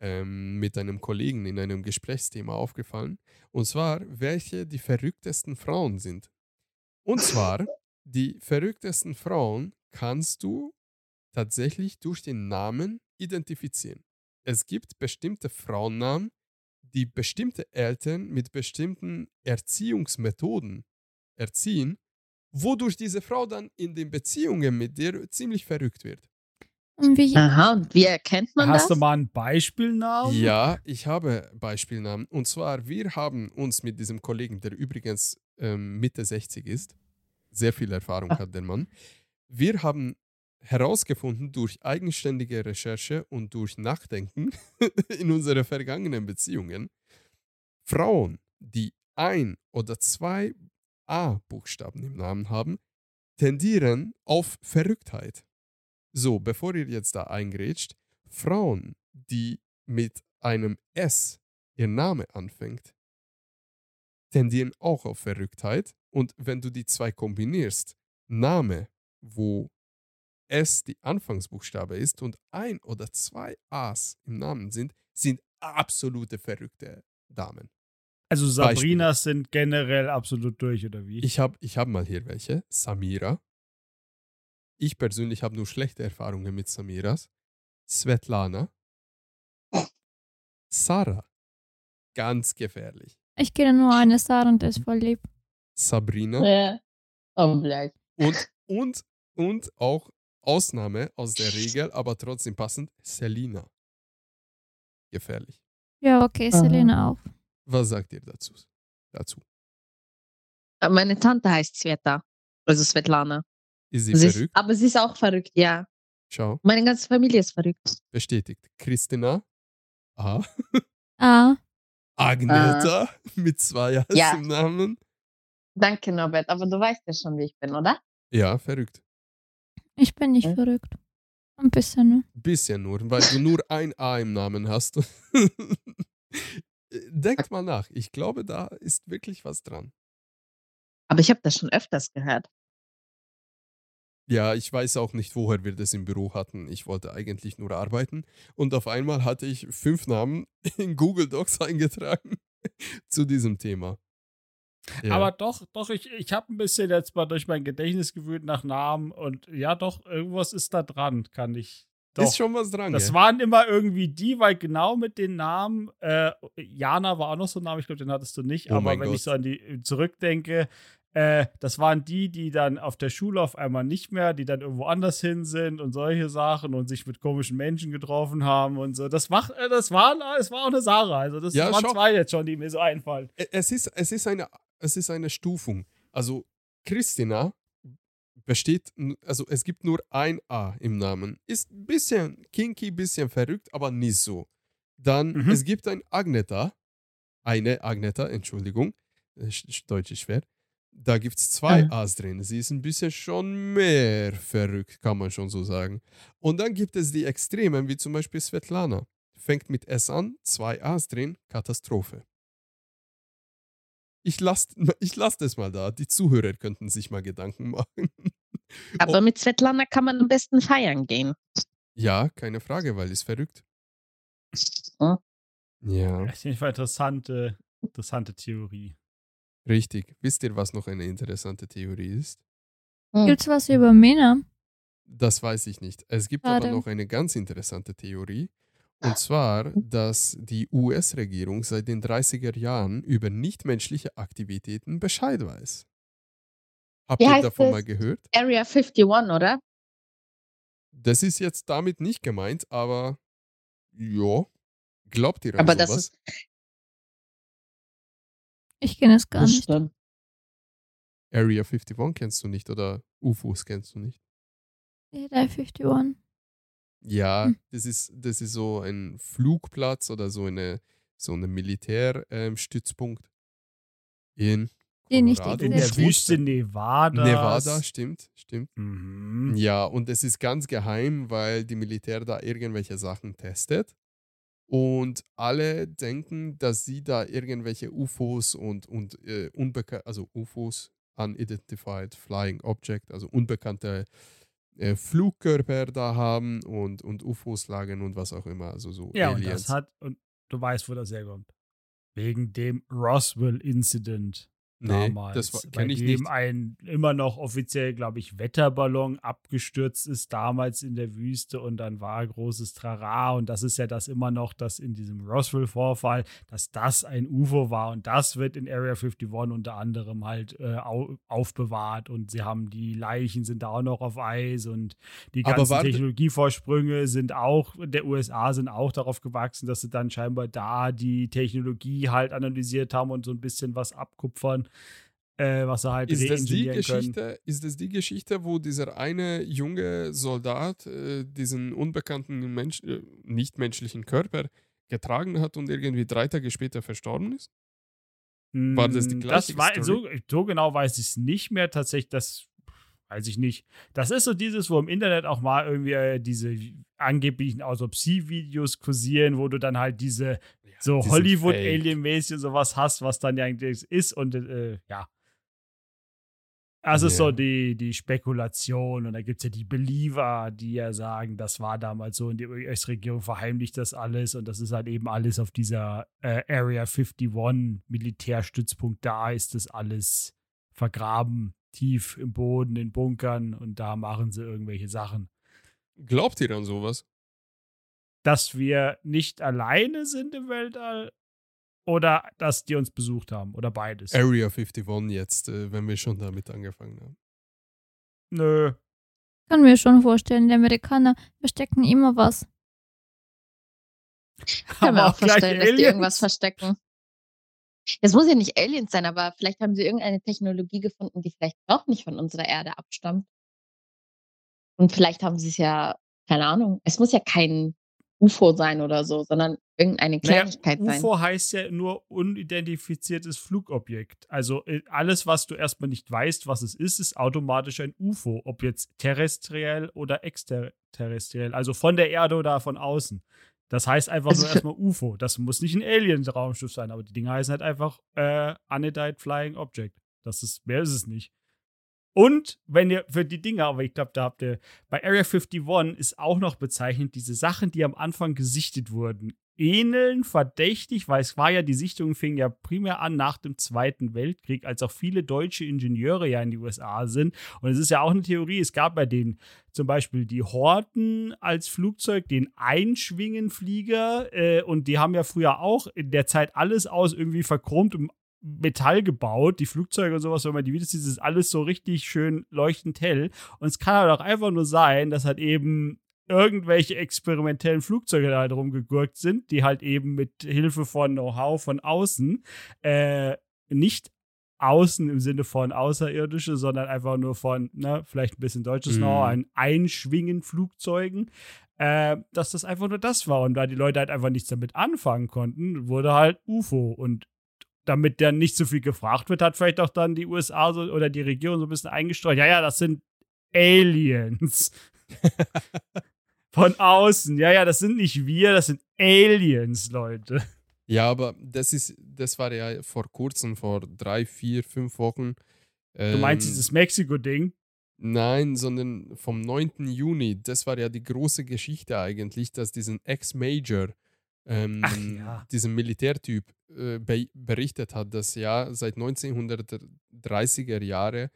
ähm, mit einem Kollegen in einem Gesprächsthema aufgefallen. Und zwar, welche die verrücktesten Frauen sind. Und zwar, die verrücktesten Frauen kannst du tatsächlich durch den Namen identifizieren. Es gibt bestimmte Frauennamen, die bestimmte Eltern mit bestimmten Erziehungsmethoden erziehen, wodurch diese Frau dann in den Beziehungen mit dir ziemlich verrückt wird. Und wie, Aha, und wie erkennt man Hast das? du mal einen Beispielnamen? Ja, ich habe Beispielnamen. Und zwar, wir haben uns mit diesem Kollegen, der übrigens ähm, Mitte 60 ist, sehr viel Erfahrung Ah. hat der Mann, wir haben herausgefunden durch eigenständige Recherche und durch Nachdenken [laughs] in unsere vergangenen Beziehungen, Frauen, die ein oder zwei A-Buchstaben im Namen haben, tendieren auf Verrücktheit. So, bevor ihr jetzt da eingrätscht, Frauen, die mit einem S ihr Name anfängt, tendieren auch auf Verrücktheit. Und wenn du die zwei kombinierst, Name, wo S die Anfangsbuchstabe ist und ein oder zwei A's im Namen sind, sind absolute verrückte Damen. Also Sabrinas sind generell absolut durch, oder wie? Ich habe ich hab mal hier welche. Samira, ich persönlich habe nur schlechte Erfahrungen mit Samiras. Svetlana. Sarah. Ganz gefährlich. Ich kenne nur eine Sarah und ist voll lieb. Sabrina. Ja. Oh. Und, und, und auch Ausnahme aus der Regel, aber trotzdem passend, Selina. Gefährlich. Ja, okay, Aha. Selena auch. Was sagt ihr dazu? dazu? Meine Tante heißt Sveta. Also Svetlana. Ist sie Sie ist, verrückt? aber sie ist auch verrückt, ja. Schau, Meine ganze Familie ist verrückt. bestätigt. Christina. A. Ah, [laughs] Agneta [laughs] mit zwei As Ja. im Namen. Danke, Norbert. Aber du weißt ja schon, wie ich bin, oder? Ja, verrückt. ich bin nicht Hm? verrückt. Ein bisschen, ne? Bisschen nur, weil du nur [laughs] ein A im Namen hast. Denkt mal nach. Ich glaube, da ist wirklich was dran. Aber ich habe das schon öfters gehört. Ja, ich weiß auch nicht, woher wir das im Büro hatten. Ich wollte eigentlich nur arbeiten und auf einmal hatte ich fünf Namen [laughs] in Google Docs eingetragen [laughs] zu diesem Thema. Ja. Aber doch, doch, ich, ich habe ein bisschen jetzt mal durch mein Gedächtnis gewühlt nach Namen und ja, doch, irgendwas ist da dran, kann ich. Doch. ist schon was dran. das gell? waren immer irgendwie die, weil genau mit den Namen, äh, Jana war auch noch so ein Name, ich glaube, den hattest du nicht, Oh aber wenn Gott. ich so an die zurückdenke, äh, das waren die, die dann auf der Schule auf einmal nicht mehr, die dann irgendwo anders hin sind und solche Sachen und sich mit komischen Menschen getroffen haben und so. Das macht, äh, das war, es war auch eine Sarah. Also das Ja, waren schau. zwei jetzt schon, die mir so einfallen. Es ist, es ist eine, es ist eine Stufung. Also Christina besteht, also es gibt nur ein A im Namen. Ist ein bisschen kinky, bisschen verrückt, aber nicht so. Dann, Mhm. es gibt ein Agneta, eine Agneta, Entschuldigung, äh, Sch- Sch- Deutsch ist schwer. Da gibt es zwei Ah. A's drin. Sie ist ein bisschen schon mehr verrückt, kann man schon so sagen. Und dann gibt es die Extremen, wie zum Beispiel Svetlana. Fängt mit S an, zwei A's drin, Katastrophe. Ich lasse [laughs] ich lass das mal da. Die Zuhörer könnten sich mal Gedanken [laughs] machen. Aber Oh. mit Svetlana kann man am besten feiern gehen. Ja, keine Frage, weil ist verrückt. Hm? Ja, Auf jeden Fall interessante, interessante Theorie. Richtig. Wisst ihr, was noch eine interessante Theorie ist? Hm. Gibt's was über Männer? Das weiß ich nicht. Es gibt Schade. aber noch eine ganz interessante Theorie. Und zwar, dass die US-Regierung seit den 30er Jahren über nichtmenschliche Aktivitäten Bescheid weiß. Habt Wie ihr heißt davon es? mal gehört? Area 51, oder? Das ist jetzt damit nicht gemeint, aber ja, glaubt ihr an Aber das sowas? ist Ich kenne es gar nicht. bestimmt. Area 51 kennst du nicht oder UFOs kennst du nicht? Area 51. Ja, Hm. das ist, das ist so ein Flugplatz oder so eine so eine Militärstützpunkt in Die nicht Colorado. In Der Wüste Nevada. Nevada, stimmt, stimmt. Mhm. Ja, und es ist ganz geheim, weil die Militär da irgendwelche Sachen testet. Und alle denken, dass sie da irgendwelche UFOs und, und äh, unbekannt, also UFOs, Unidentified Flying Object, also unbekannte äh, Flugkörper da haben und, und UFOs lagen und was auch immer. Also so Ja, und Aliens. das hat, und du weißt, wo das herkommt. Wegen dem Roswell-Incident nee, damals. das kenne ich dem nicht. ein immer noch offiziell, glaube ich, Wetterballon abgestürzt ist damals in der Wüste und dann war großes Trara und das ist ja das immer noch, dass in diesem Roswell-Vorfall, dass das ein UFO war und das wird in Area 51 unter anderem halt äh, au aufbewahrt und sie haben die Leichen sind da auch noch auf Eis und die ganzen Technologievorsprünge sind auch, der USA sind auch darauf gewachsen, dass sie dann scheinbar da die Technologie halt analysiert haben und so ein bisschen was abkupfern, äh, was sie halt Ist das, die reingenieren können. Geschichte, ist das die Geschichte, wo dieser eine junge Soldat äh, diesen unbekannten Mensch, äh, nichtmenschlichen Körper getragen hat und irgendwie drei Tage später verstorben ist? War das die Mm, gleiche das war, so, so genau weiß ich es nicht mehr. Tatsächlich, das weiß ich nicht. Das ist so dieses, wo im Internet auch mal irgendwie äh, diese angeblichen Autopsie-Videos kursieren, wo du dann halt diese so Hollywood-Alien-mäßig und sowas hast, was dann ja eigentlich ist. Und äh, ja. Das ist so die, die Spekulation. Und da gibt es ja die Believer, die ja sagen, das war damals so und die US-Regierung verheimlicht das alles. Und das ist halt eben alles auf dieser äh, Area 51 Militärstützpunkt. Da ist das alles vergraben. tief im Boden, in Bunkern und da machen sie irgendwelche Sachen. Glaubt ihr an sowas? Dass wir nicht alleine sind im Weltall oder dass die uns besucht haben oder beides? Area 51 jetzt, äh, wenn wir schon damit angefangen haben. Nö. Kann mir schon vorstellen, die Amerikaner verstecken immer was. [laughs] Kann mir Aber auch vorstellen, dass die Aliens. irgendwas verstecken. Es muss ja nicht Aliens sein, aber vielleicht haben sie irgendeine Technologie gefunden, die vielleicht doch nicht von unserer Erde abstammt. Und vielleicht haben sie es ja, keine Ahnung, es muss ja kein UFO sein oder so, sondern irgendeine Naja, Kleinigkeit sein. UFO heißt ja nur unidentifiziertes Flugobjekt. Also äh, alles, was du erstmal nicht weißt, was es ist, ist automatisch ein UFO. Ob jetzt terrestriell oder extraterrestriell. Also von der Erde oder von außen. Das heißt einfach Also nur erstmal UFO. Das muss nicht ein Alien-Raumschiff sein, aber die Dinge heißen halt einfach äh, Unidentified Flying Object. Das ist, mehr ist es nicht. Und wenn ihr für die Dinge, aber ich glaube, da habt ihr bei Area 51 ist auch noch bezeichnet, diese Sachen, die am Anfang gesichtet wurden, ähneln verdächtig, weil es war ja, die Sichtung fing ja primär an nach dem Zweiten Weltkrieg, als auch viele deutsche Ingenieure ja in die USA sind. Und es ist ja auch eine Theorie, es gab bei denen zum Beispiel die Horten als Flugzeug, den Einschwingenflieger, äh, und die haben ja früher auch in der Zeit alles aus irgendwie verchromtem Metall gebaut, die Flugzeuge und sowas, wenn man die Videos sieht, ist alles so richtig schön leuchtend hell. Und es kann halt auch einfach nur sein, dass halt eben irgendwelche experimentellen Flugzeuge da halt rumgegurkt sind, die halt eben mit Hilfe von Know-how von außen äh, nicht außen im Sinne von außerirdische, sondern einfach nur von, ne, vielleicht ein bisschen deutsches Mhm. Know-how, ein Einschwingen Flugzeugen, äh, dass das einfach nur das war. Und da die Leute halt einfach nichts damit anfangen konnten, wurde halt UFO. Und damit dann nicht so viel gefragt wird, hat vielleicht auch dann die USA so, oder die Regierung so ein bisschen eingestreut. Ja, ja, das sind Aliens. [laughs] Von außen. Ja, ja, das sind nicht wir, das sind Aliens, Leute. Ja, aber das ist, das war ja vor kurzem, vor drei, vier, fünf Wochen. Du meinst ähm, dieses Mexiko-Ding? Nein, sondern vom 9. Juni. Das war ja die große Geschichte eigentlich, dass diesen Ex-Major, ähm, Ach ja. diesen Militärtyp, äh, be berichtet hat, dass ja seit 1930er Jahre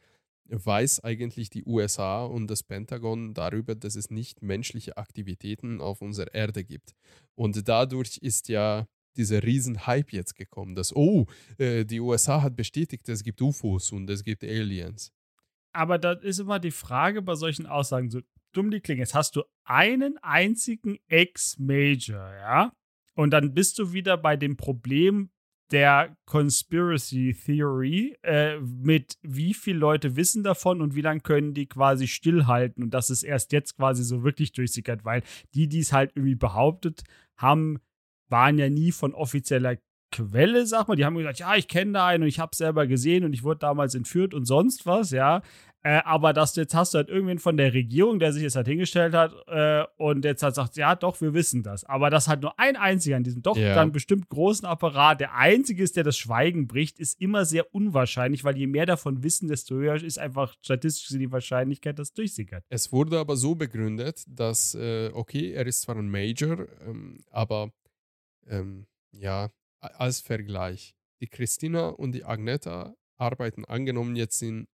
weiß eigentlich die USA und das Pentagon darüber, dass es nicht menschliche Aktivitäten auf unserer Erde gibt. Und dadurch ist ja dieser Riesenhype jetzt gekommen, dass, oh, äh, die USA hat bestätigt, es gibt UFOs und es gibt Aliens. Aber da ist immer die Frage bei solchen Aussagen, so dumm die klingen. Jetzt hast du einen einzigen Ex-Major, ja? Und dann bist du wieder bei dem Problem der Conspiracy Theory, äh, mit wie viele Leute wissen davon und wie lange können die quasi stillhalten und dass es erst jetzt quasi so wirklich durchsickert, weil die, die es halt irgendwie behauptet haben, waren ja nie von offizieller Quelle, sag mal. Die haben gesagt, ja, ich kenne da einen und ich habe selber gesehen und ich wurde damals entführt und sonst was, ja. Äh, aber das jetzt hast du halt irgendwen von der Regierung, der sich jetzt halt hingestellt hat äh, und jetzt halt sagt, ja, doch, wir wissen das. Aber das halt nur ein einziger in diesem doch Ja. dann bestimmt großen Apparat, der einzige ist, der das Schweigen bricht, ist immer sehr unwahrscheinlich, weil je mehr davon wissen, desto höher ist einfach statistisch die Wahrscheinlichkeit, dass es durchsickert. Es wurde aber so begründet, dass, äh, okay, er ist zwar ein Major, ähm, aber ähm, ja, als Vergleich. Die Christina und die Agneta arbeiten angenommen jetzt in,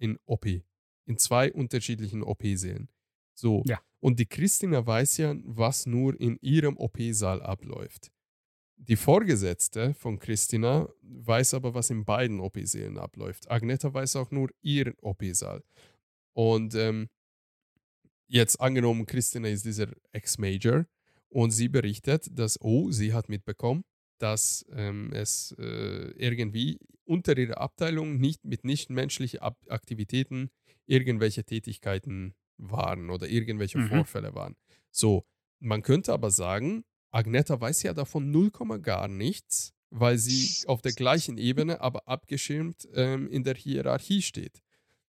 in OP, in zwei unterschiedlichen OP-Sälen. So. Ja. Und die Christina weiß ja, was nur in ihrem OP-Saal abläuft. Die Vorgesetzte von Christina weiß aber, was in beiden OP-Sälen abläuft. Agneta weiß auch nur ihren OP-Saal. Und ähm, jetzt angenommen, Christina ist dieser Ex-Major und sie berichtet, dass, oh, sie hat mitbekommen, dass ähm, es äh, irgendwie unter ihrer Abteilung nicht mit nichtmenschlichen Ab Aktivitäten irgendwelche Tätigkeiten waren oder irgendwelche Mhm. Vorfälle waren. So, man könnte aber sagen, Agneta weiß ja davon 0, gar nichts, weil sie auf der gleichen Ebene, aber abgeschirmt ähm, in der Hierarchie steht.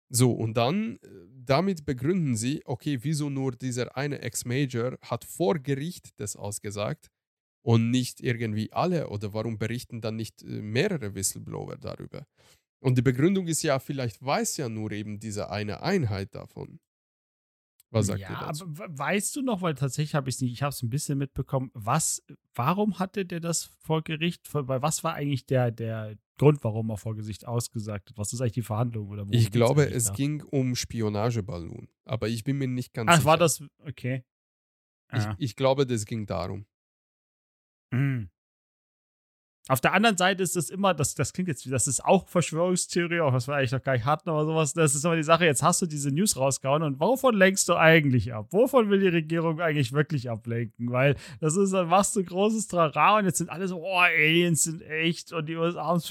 So, und dann, äh, damit begründen sie, okay, wieso nur dieser eine Ex-Major hat vor Gericht das ausgesagt und nicht irgendwie alle oder warum berichten dann nicht äh, mehrere Whistleblower darüber? Und die Begründung ist ja, vielleicht weiß ja nur eben diese eine Einheit davon. Was sagt ja, ihr dazu? aber we- weißt du noch, weil tatsächlich habe ich es nicht, ich habe es ein bisschen mitbekommen, was, warum hatte der das vor Gericht, weil was war eigentlich der, der Grund, warum er vor Gesicht ausgesagt hat. Was ist eigentlich die Verhandlung? Oder Ich glaube, es da? ging um Spionageballon. Aber ich bin mir nicht ganz Ach, sicher. war das. Okay. Ich, Ah. ich glaube, das ging darum. Mhm. Auf der anderen Seite ist das immer, das, das klingt jetzt, wie- das ist auch Verschwörungstheorie, auch was wir eigentlich noch gar nicht hatten, aber sowas, das ist immer die Sache, jetzt hast du diese News rausgehauen und wovon lenkst du eigentlich ab? Wovon will die Regierung eigentlich wirklich ablenken? Weil das ist, dann machst du großes Trara und jetzt sind alle so, oh, Aliens sind echt und die USA es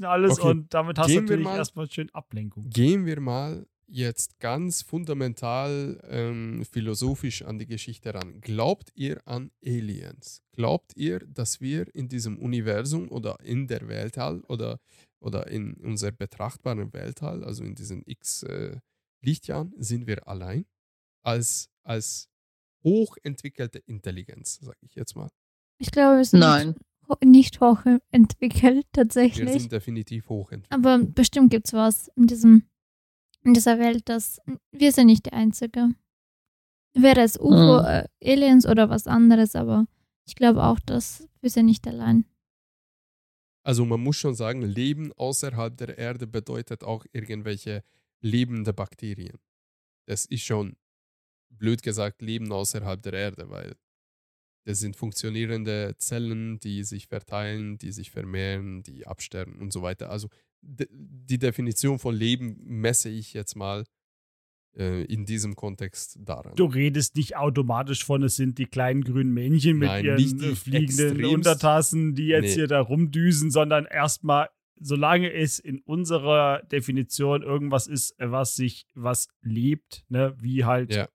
und alles Okay, und damit hast du gehen wir natürlich mal- erstmal schön Ablenkung. Gehen wir mal jetzt ganz fundamental ähm, philosophisch an die Geschichte ran. Glaubt ihr an Aliens? Glaubt ihr, dass wir in diesem Universum oder in der Weltall oder, oder in unserer betrachtbaren Weltall, also in diesen x äh, Lichtjahren, sind wir allein? Als, als hochentwickelte Intelligenz, sage ich jetzt mal. Ich glaube, wir sind Nein. Nicht, ho- nicht hochentwickelt, Wir tatsächlich. sind definitiv hochentwickelt. Aber bestimmt gibt es was in, diesem, in dieser Welt, das wir sind nicht die Einzige. Wäre es UFO, Mhm. äh, Aliens oder was anderes, aber ich glaube auch, dass wir sind nicht allein. Also man muss schon sagen, Leben außerhalb der Erde bedeutet auch irgendwelche lebende Bakterien. Das ist schon, blöd gesagt, Leben außerhalb der Erde, weil das sind funktionierende Zellen, die sich verteilen, die sich vermehren, die absterben und so weiter. Also de- die Definition von Leben messe ich jetzt mal äh, in diesem Kontext daran. Du redest nicht automatisch von, es sind die kleinen grünen Männchen mit Nein, ihren fliegenden extremst- Untertassen, die jetzt Nee. hier da rumdüsen, sondern erstmal, solange es in unserer Definition irgendwas ist, was sich, was lebt, ne, wie halt Ja.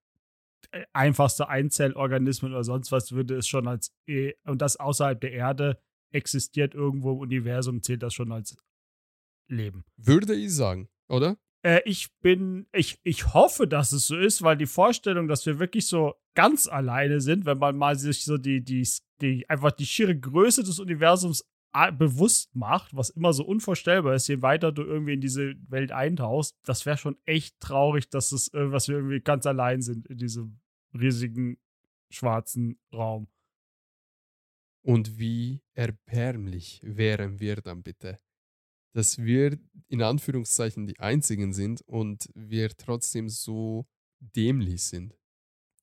äh, einfachste Einzellorganismen oder sonst was, würde es schon als, äh, und das außerhalb der Erde existiert irgendwo im Universum, zählt das schon als Leben. Würde ich sagen, oder? Äh, ich bin, ich, ich hoffe, dass es so ist, weil die Vorstellung, dass wir wirklich so ganz alleine sind, wenn man mal sich so die, die, die einfach die schiere Größe des Universums bewusst macht, was immer so unvorstellbar ist, je weiter du irgendwie in diese Welt eintauchst, das wäre schon echt traurig, dass es, was wir irgendwie ganz allein sind in diesem riesigen schwarzen Raum. Und wie erbärmlich wären wir dann bitte, dass wir in Anführungszeichen die Einzigen sind und wir trotzdem so dämlich sind.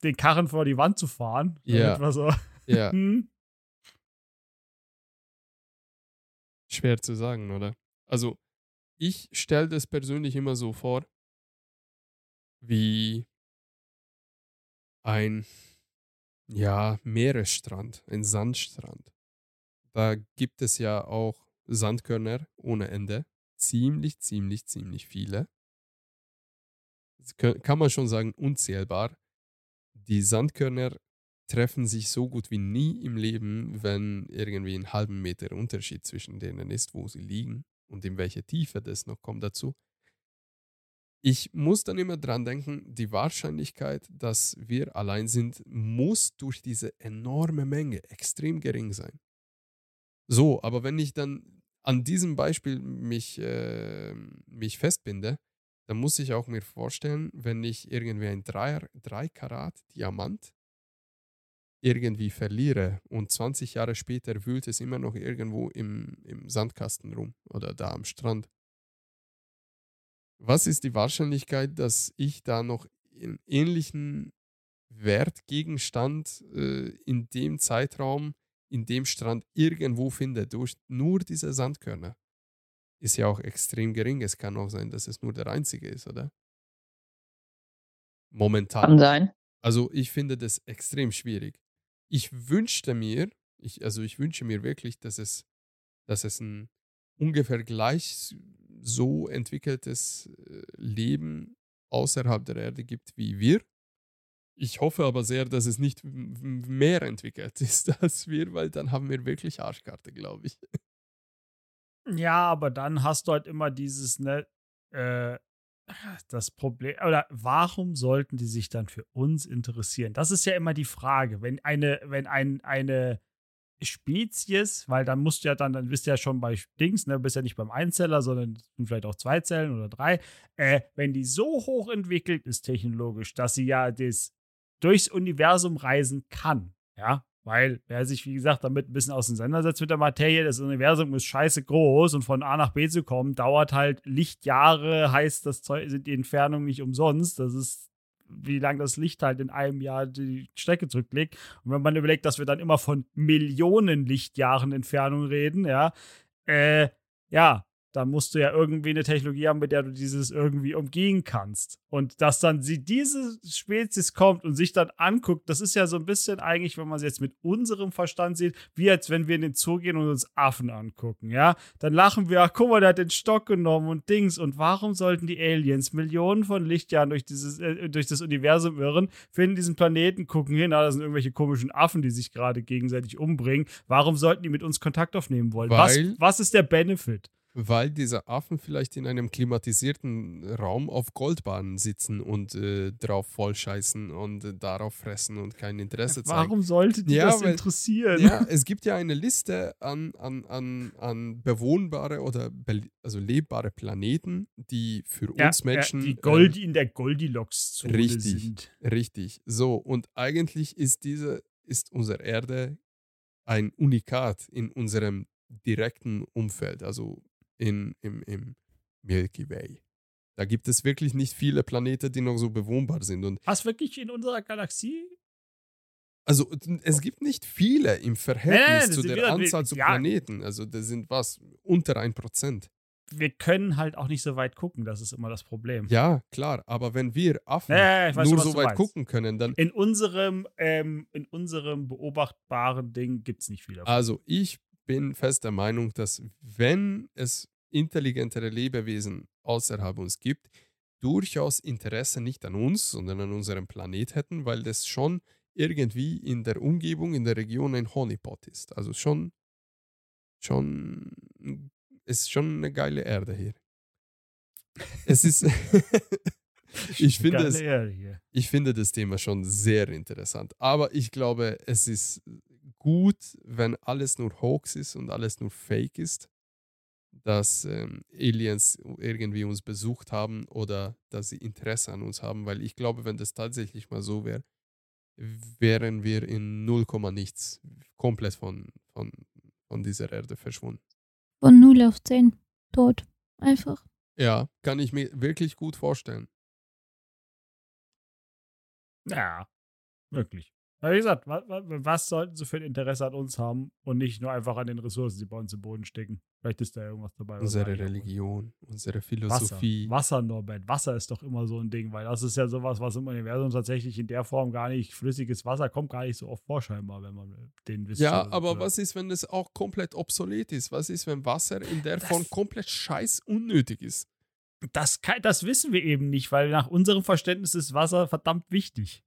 Den Karren vor die Wand zu fahren, Ja. so, Ja, [laughs] hm, schwer zu sagen, oder? Also, ich stelle das persönlich immer so vor, wie ein, ja, Meeresstrand, ein Sandstrand. Da gibt es ja auch Sandkörner ohne Ende. Ziemlich, ziemlich, ziemlich viele. Das kann man schon sagen, unzählbar. Die Sandkörner treffen sich so gut wie nie im Leben, wenn irgendwie ein halben Meter Unterschied zwischen denen ist, wo sie liegen und in welche Tiefe das noch kommt dazu. Ich muss dann immer dran denken, die Wahrscheinlichkeit, dass wir allein sind, muss durch diese enorme Menge extrem gering sein. So, aber wenn ich dann an diesem Beispiel mich, äh, mich festbinde, dann muss ich auch mir vorstellen, wenn ich irgendwie ein 3, 3 Karat Diamant irgendwie verliere und 20 Jahre später wühlt es immer noch irgendwo im, im Sandkasten rum oder da am Strand. Was ist die Wahrscheinlichkeit, dass ich da noch einen ähnlichen Wertgegenstand äh, in dem Zeitraum, in dem Strand irgendwo finde, durch nur diese Sandkörner? Ist ja auch extrem gering. Es kann auch sein, dass es nur der einzige ist, oder? Momentan. Kann sein. Also ich finde das extrem schwierig. Ich wünschte mir, ich, also ich wünsche mir wirklich, dass es, dass es ein ungefähr gleich so entwickeltes äh, Leben außerhalb der Erde gibt wie wir. Ich hoffe aber sehr, dass es nicht mehr entwickelt ist [laughs] als wir, weil dann haben wir wirklich Arschkarte, glaube ich. Ja, aber dann hast du halt immer dieses, ne, äh, das Problem, oder warum sollten die sich dann für uns interessieren? Das ist ja immer die Frage. Wenn eine, wenn ein, eine Spezies, weil dann musst du ja dann, dann bist du ja schon bei Dings, ne, bist ja nicht beim Einzeller, sondern vielleicht auch zwei Zellen oder drei. Äh, wenn die so hoch entwickelt ist technologisch, dass sie ja das durchs Universum reisen kann, ja, Weil, wer sich, wie gesagt, damit ein bisschen auseinandersetzt mit der Materie, das Universum ist scheiße groß und von A nach B zu kommen, dauert halt Lichtjahre, heißt das Zeug, sind die Entfernungen nicht umsonst. Das ist, wie lange das Licht halt in einem Jahr die Strecke zurücklegt. Und wenn man überlegt, dass wir dann immer von Millionen Lichtjahren Entfernung reden, ja, äh, ja, da musst du ja irgendwie eine Technologie haben, mit der du dieses irgendwie umgehen kannst. Und dass dann sie diese Spezies kommt und sich dann anguckt, das ist ja so ein bisschen eigentlich, wenn man es jetzt mit unserem Verstand sieht, wie als wenn wir in den Zoo gehen und uns Affen angucken, ja? Dann lachen wir, ach guck mal, der hat den Stock genommen und Dings. Und warum sollten die Aliens Millionen von Lichtjahren durch, dieses, äh, durch das Universum irren, finden diesen Planeten, gucken hin, da sind irgendwelche komischen Affen, die sich gerade gegenseitig umbringen. Warum sollten die mit uns Kontakt aufnehmen wollen? Was, was ist der Benefit? Weil diese Affen vielleicht in einem klimatisierten Raum auf Goldbahnen sitzen und äh, drauf vollscheißen und äh, darauf fressen und kein Interesse zeigen. Warum sollte die Ja, das weil- interessieren? Ja, [laughs] es gibt ja eine Liste an, an, an, an bewohnbare oder be also lebbare Planeten, die für Ja, uns Menschen. ja, die äh, Gold in der Goldilocks-Zone richtig. sind. Richtig. So, und eigentlich ist diese, ist unsere Erde ein Unikat in unserem direkten Umfeld, also in, im, im Milky Way. Da gibt es wirklich nicht viele Planeten, die noch so bewohnbar sind. Und Was wirklich in unserer Galaxie? also es gibt nicht viele im Verhältnis nein, zu der Anzahl zu ja. Planeten. Also das sind was, unter ein Prozent. Wir können halt auch nicht so weit gucken, das ist immer das Problem. Ja, klar, aber wenn wir Affen weiß nur so weit meinst. gucken können, dann In unserem, ähm, in unserem beobachtbaren Ding gibt es nicht viel davon. Also ich bin fest der Meinung, dass wenn es intelligentere Lebewesen außerhalb uns gibt, durchaus Interesse nicht an uns, sondern an unserem Planet hätten, weil das schon irgendwie in der Umgebung, in der Region ein Honeypot ist. Also schon, schon, ist schon eine geile Erde hier. Es ist, [laughs] [laughs] ich finde es, Erde hier. ich finde das Thema schon sehr interessant. Aber ich glaube, es ist gut, wenn alles nur Hoax ist und alles nur Fake ist, dass ähm, Aliens irgendwie uns besucht haben oder dass sie Interesse an uns haben, weil ich glaube, wenn das tatsächlich mal so wäre, wären wir in 0, nichts komplett von, von, von dieser Erde verschwunden. Von 0 auf 10. Tot. Einfach. Ja, kann ich mir wirklich gut vorstellen. Ja, wirklich. Aber wie gesagt, was, was sollten sie für ein Interesse an uns haben und nicht nur einfach an den Ressourcen, die bei uns im Boden stecken? Vielleicht ist da irgendwas dabei. Unsere Religion, unsere Wasser. Philosophie. Wasser, Norbert. Wasser ist doch immer so ein Ding, weil das ist ja sowas, was im Universum tatsächlich in der Form gar nicht, flüssiges Wasser kommt gar nicht so oft vor, scheinbar, wenn man den Wissen Ja, aber was ist, wenn es auch komplett obsolet ist? Was ist, wenn Wasser in der Das- Form komplett scheiß unnötig ist? Das, kann, das wissen wir eben nicht, weil nach unserem Verständnis ist Wasser verdammt wichtig.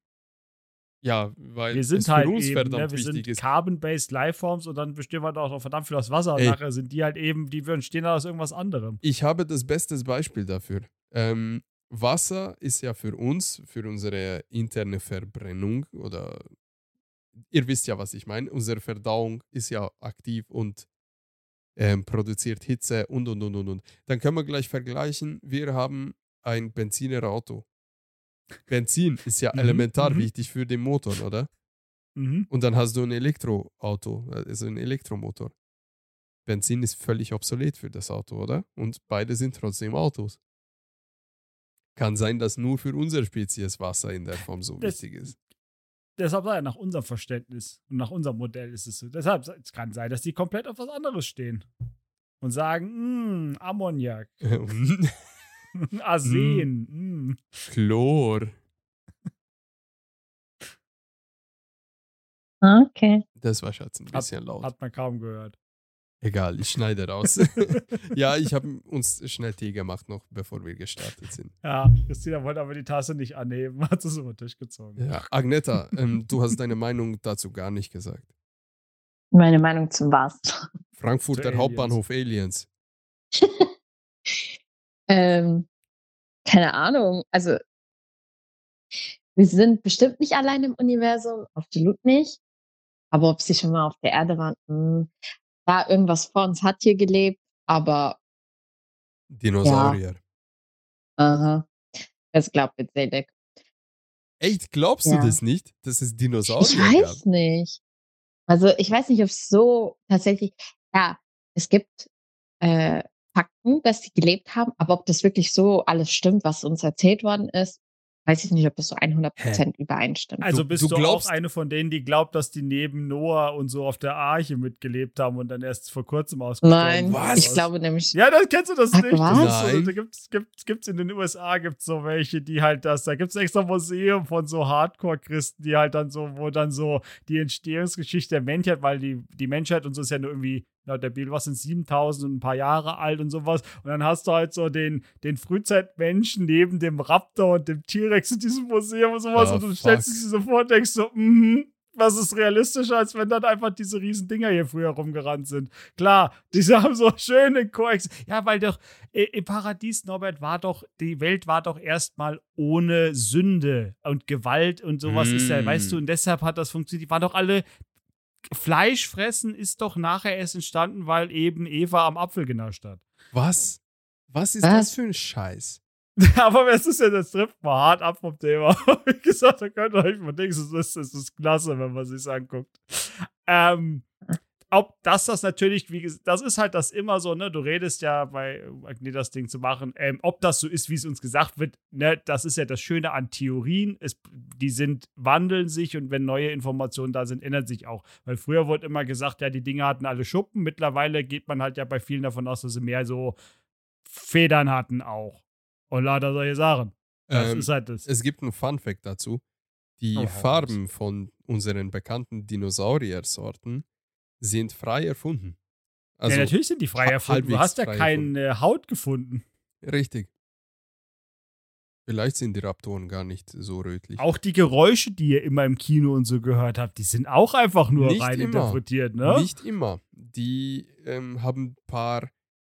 Ja, weil Wir sind es halt eben, verdammt ne, wir sind. Carbon-based Lifeforms und dann bestehen wir auch noch verdammt viel aus Wasser und Ey. nachher sind die halt eben, die entstehen aus irgendwas anderem. Ich habe das beste Beispiel dafür. Ähm, Wasser ist ja für uns, für unsere interne Verbrennung oder ihr wisst ja, was ich meine. Unsere Verdauung ist ja aktiv und ähm, produziert Hitze und und und und und. Dann können wir gleich vergleichen. Wir haben ein Benzinerauto. Benzin ist ja Mhm, elementar mhm. wichtig für den Motor, oder? Mhm. Und dann hast du ein Elektroauto, also ein Elektromotor. Benzin ist völlig obsolet für das Auto, oder? Und beide sind trotzdem Autos. Kann sein, dass nur für unsere Spezies Wasser in der Form so Das- wichtig ist. Deshalb sei nach unserem Verständnis und nach unserem Modell ist es so. Deshalb es kann sein, dass die komplett auf was anderes stehen und sagen, "Mm, Ammoniak, [laughs] [laughs] [laughs] Arsen, mm. Chlor. Okay. Das war Schatz ein Hat- bisschen laut. hat man kaum gehört. Egal, ich schneide raus. [laughs] [laughs] ja, ich habe uns schnell Tee gemacht, noch bevor wir gestartet sind. Ja, Christina wollte aber die Tasse nicht anheben, hat es über den Tisch gezogen. Ja, Agneta, ähm, du hast deine Meinung dazu gar nicht gesagt. Meine Meinung zum was? Frankfurt, Zu der Aliens. Hauptbahnhof Aliens. Ähm, keine Ahnung. Also, wir sind bestimmt nicht allein im Universum, absolut nicht. Aber ob sie schon mal auf der Erde waren, mh, ja, irgendwas vor uns hat hier gelebt, aber Dinosaurier. aha, das glaubt jetzt Sedek. Echt, glaubst Ja. du das nicht, dass es Dinosaurier Ich weiß nicht. Also ich weiß nicht, ob es so tatsächlich, ja, es gibt äh, Fakten, dass sie gelebt haben, aber ob das wirklich so alles stimmt, was uns erzählt worden ist, weiß ich nicht, ob das so 100% übereinstimmt. Also Du- bist du du, glaubst- auch eine von denen, die glaubt, dass die neben Noah und so auf der Arche mitgelebt haben und dann erst vor kurzem ausgestorben Nein, sind Was? ich glaube nämlich, Ja, das kennst du das Ach, nicht. Das was? ist so, gibt's, gibt's, gibt's in den USA gibt's so welche, die halt das, da gibt's extra ein Museum von so Hardcore-Christen, die halt dann so, wo dann so die Entstehungsgeschichte der Menschheit, weil die, die Menschheit und so ist ja nur irgendwie, laut der Bibel, was sind 7000 und ein paar Jahre alt und sowas. Und dann hast du halt so den, den Frühzeitmenschen neben dem Raptor und dem T-Rex in diesem Museum und sowas. Ah, und du stellst dich so vor und denkst so, mhm. Was ist realistischer, als wenn dann einfach diese riesen Dinger hier früher rumgerannt sind? Klar, diese haben so schöne Koex. Ja, weil doch äh, im Paradies, Norbert, war doch, die Welt war doch erstmal ohne Sünde und Gewalt und sowas ist ja, Mm. weißt du, und deshalb hat das funktioniert. Die waren doch alle. Fleisch fressen ist doch nachher erst entstanden, weil eben Eva am Apfel genascht hat. Was? Was ist Was? das für ein Scheiß? [laughs] Aber es ist ja, das trifft mal hart ab vom Thema. [laughs] Wie gesagt, da könnt ihr euch mal denken, es ist, es ist klasse, wenn man sich anguckt. Ähm, ob das das natürlich, wie gesagt, das ist halt das immer so, ne? Du redest ja bei Agni das Ding zu machen, ähm, ob das so ist, wie es uns gesagt wird, ne? Das ist ja das Schöne an Theorien. Es, die sind, wandeln sich und wenn neue Informationen da sind, ändern sich auch. Weil früher wurde immer gesagt, ja, die Dinge hatten alle Schuppen. Mittlerweile geht man halt ja bei vielen davon aus, dass sie mehr so Federn hatten auch. Und lauter solche Sachen. Das Ähm, ist halt das. Es gibt einen Fun Fact dazu. Die Oh, Farben von unseren bekannten Dinosauriersorten sind frei erfunden. Also ja, natürlich sind die frei erfunden. Du hast ja keine Haut gefunden. richtig. Vielleicht sind die Raptoren gar nicht so rötlich. Auch die Geräusche, die ihr immer im Kino und so gehört habt, die sind auch einfach nur Nicht rein immer. interpretiert, ne? Nicht immer. Die ähm, haben ein paar,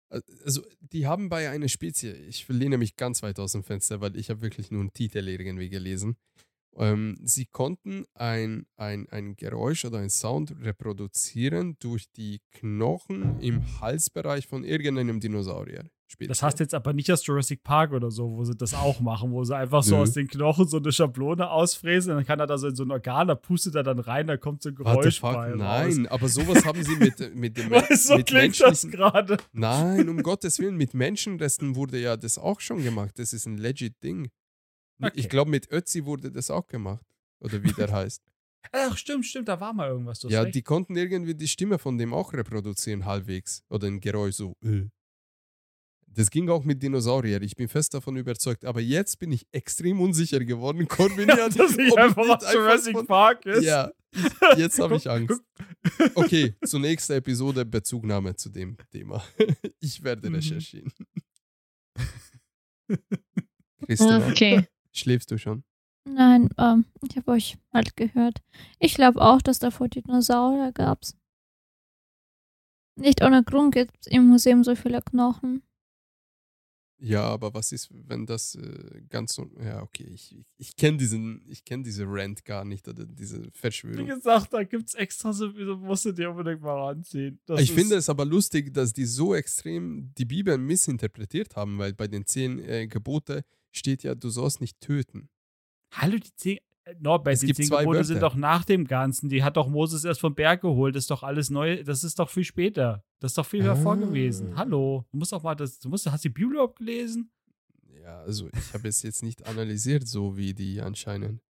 äh, also die haben bei einer Spezie, ich lehne mich ganz weit aus dem Fenster, weil ich habe wirklich nur einen Titel irgendwie gelesen. Ähm, sie konnten ein, ein, ein Geräusch oder ein Sound reproduzieren durch die Knochen im Halsbereich von irgendeinem Dinosaurier. Spezie. Das heißt jetzt aber nicht aus Jurassic Park oder so, wo sie das auch machen, wo sie einfach so Nö. aus den Knochen so eine Schablone ausfräsen, dann kann er da so in so ein Organ, da pustet er dann rein, da kommt so ein Geräusch fuck? bei raus. Nein, aber sowas haben sie mit, mit [laughs] dem so mit klingt das gerade. Nein, um Gottes Willen, mit Menschenresten wurde ja das auch schon gemacht. Das ist ein legit Ding. Okay. Ich glaube, mit Ötzi wurde das auch gemacht. Oder wie der [laughs] heißt. Ach, stimmt, stimmt, da war mal irgendwas. Ja, recht. die konnten irgendwie die Stimme von dem auch reproduzieren, halbwegs. Oder ein Geräusch so. Äh. Das ging auch mit Dinosaurier. Ich bin fest davon überzeugt. Aber jetzt bin ich extrem unsicher geworden, [laughs] Corbinian. dass ich einfach aus Jurassic von- Park ist. Ja, ich, jetzt habe ich [laughs] Angst. Okay, zur nächsten Episode Bezugnahme zu dem Thema. Ich werde Mhm. recherchieren. Christina, okay. Schläfst du schon? Nein, ähm, ich habe euch halt gehört. Ich glaube auch, dass davor Dinosaurier gab's. Nicht ohne Grund gibt es im Museum so viele Knochen. Ja, aber was ist, wenn das äh, ganz so. Ja, okay, ich, ich, ich kenne diesen, ich kenne diese Rant gar nicht oder diese Wie Verschwörung. gesagt, da gibt's extra so, so musst du dir unbedingt mal ranziehen. Das Ich finde es aber lustig, dass die so extrem die Bibel missinterpretiert haben, weil bei den zehn äh, Gebote steht ja, du sollst nicht töten. Hallo, die zehn. äh, Norbert, Es die zehn zwei Gebote sind doch nach dem Ganzen. Die hat doch Moses erst vom Berg geholt. Das ist doch alles neu. Das ist doch viel später. Das ist doch viel davor Ah. gewesen. Hallo. Du musst auch mal das. Du musst, hast du die Bibel überhaupt gelesen? Ja, also ich habe es jetzt nicht analysiert, so wie die anscheinend.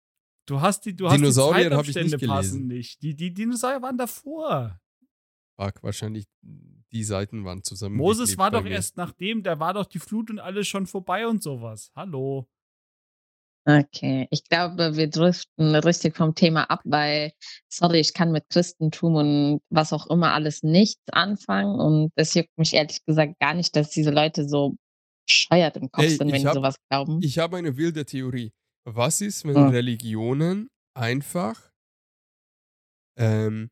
Du hast die, du Dinosaurier hast die ich Zeitabstände nicht passen gelesen. nicht. Die, die Dinosaurier waren davor. Fuck, wahrscheinlich die Seiten waren zusammen. Moses war doch erst nachdem, da war doch die Flut und alles schon vorbei und sowas. Hallo. Okay, ich glaube, wir driften richtig vom Thema ab, weil, sorry, ich kann mit Christentum und was auch immer alles nichts anfangen und es juckt mich ehrlich gesagt gar nicht, dass diese Leute so bescheuert im Kopf Ey, sind, wenn hab- sowas glauben. Ich habe eine wilde Theorie. Was ist, wenn Ja. Religionen einfach ähm,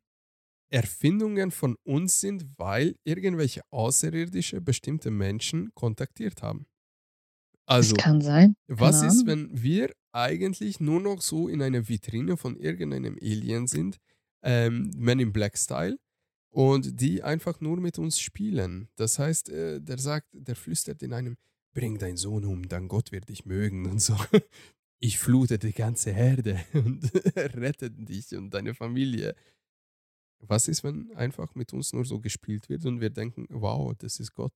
Erfindungen von uns sind, weil irgendwelche außerirdische bestimmte Menschen kontaktiert haben? Also, das kann sein. was keine ist, Ahnung. wenn wir eigentlich nur noch so in einer Vitrine von irgendeinem Alien sind, ähm, Men in Black Style, und die einfach nur mit uns spielen? Das heißt, äh, der sagt, der flüstert in einem, bring deinen Sohn um, dann Gott wird dich mögen und so. [laughs] Ich flute die ganze Herde [laughs] und rette dich und deine Familie. Was ist, wenn einfach mit uns nur so gespielt wird und wir denken, wow, das ist Gott?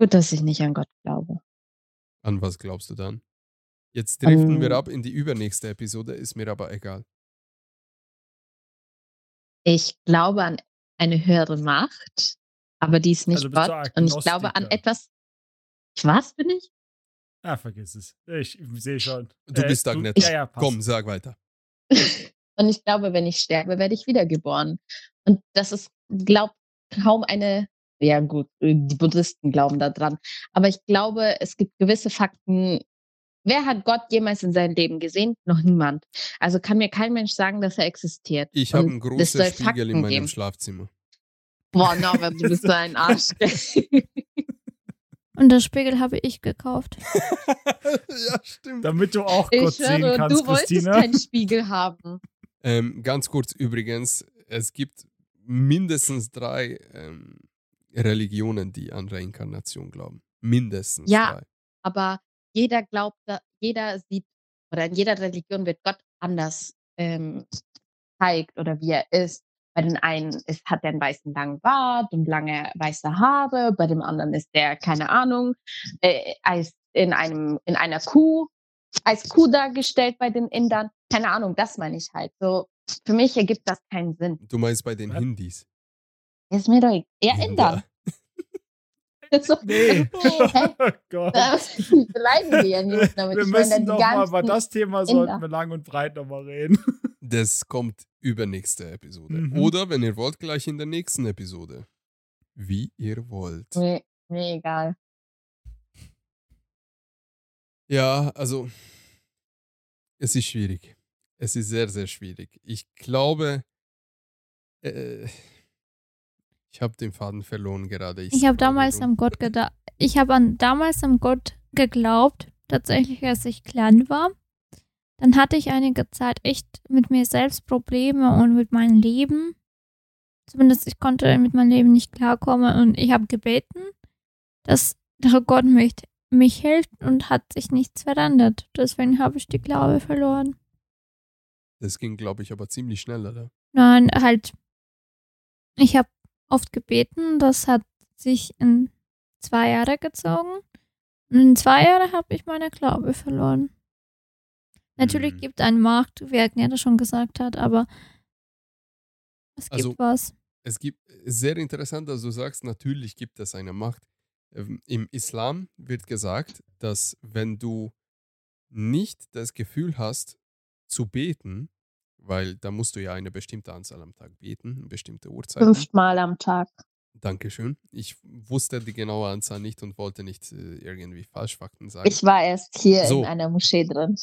Gut, dass ich nicht an Gott glaube. An was glaubst du dann? Jetzt driften Ähm. wir ab in die übernächste Episode, ist mir aber egal. Ich glaube an eine höhere Macht, aber die ist nicht Also Gott. Und ich glaube an etwas. Was bin ich? Ah, vergiss es. Ich sehe schon. Du Äh, bist Agneta. Ja, ja. Komm, sag weiter. [laughs] Und ich glaube, wenn ich sterbe, werde ich wiedergeboren. Und das ist, glaubt kaum eine, ja gut, die Buddhisten glauben daran. Aber ich glaube, es gibt gewisse Fakten. Wer hat Gott jemals in seinem Leben gesehen? Noch niemand. Also kann mir kein Mensch sagen, dass er existiert. Ich habe einen großen Spiegel Fakten in meinem geben. Schlafzimmer. Boah, Norbert, du bist so ein Arsch. Und das Spiegel habe ich gekauft. [laughs] ja, stimmt. Damit du auch Gott ich sehen höre, kannst, du wolltest Christina. keinen Spiegel haben. Ähm, ganz kurz übrigens, es gibt mindestens drei ähm, Religionen, die an Reinkarnation glauben. Mindestens Ja. drei. aber jeder glaubt, jeder sieht oder in jeder Religion wird Gott anders ähm, zeigt oder wie er ist. Bei den einen ist, hat er einen weißen langen Bart und lange weiße Haare, bei dem anderen ist der, keine Ahnung, äh, als in einem, in einer Kuh, als Kuh dargestellt bei den Indern. Keine Ahnung, das meine ich halt. So, für mich ergibt das keinen Sinn. Du meinst bei den? Hindis? Ist mir doch egal. Ja, Inder. Indern. so, [laughs] Nee. [laughs] Oh Gott. beleidigen wir ja nicht damit. Wir Ich müssen doch mal über das Thema Inder. sollten wir lang und breit nochmal reden. [laughs] Das kommt übernächste Episode. Mhm. Oder wenn ihr wollt, gleich in der nächsten Episode. Wie ihr wollt. Mir, mir egal. Ja, also es ist schwierig. Es ist sehr, sehr schwierig. Ich glaube, äh, ich habe den Faden verloren gerade. Ich habe scrolle damals rum. an Gott gedacht. Ich habe an damals an Gott geglaubt, tatsächlich, als ich klein war. Dann hatte ich einige Zeit echt mit mir selbst Probleme und mit meinem Leben. Zumindest ich konnte mit meinem Leben nicht klarkommen und ich habe gebeten, dass der Gott mich, mich hilft und hat sich nichts verändert. Deswegen habe ich die Glaube verloren. Das ging, glaube ich, aber ziemlich schnell, oder? Nein, halt, ich habe oft gebeten, das hat sich in zwei Jahre gezogen. Und in zwei Jahren habe ich meine Glaube verloren. Natürlich Hm. gibt ein Markt, wie Agneta schon gesagt hat, aber es gibt Also- was. Es gibt sehr interessant, dass du sagst, natürlich gibt es eine Macht. Ähm, Im Islam wird gesagt, dass wenn du nicht das Gefühl hast zu beten, weil da musst du ja eine bestimmte Anzahl am Tag beten, eine bestimmte Uhrzeit. Fünfmal am Tag. Dankeschön. Ich wusste die genaue Anzahl nicht und wollte nicht äh, irgendwie Falschfakten sagen. Ich war erst hier So. in einer Moschee drin.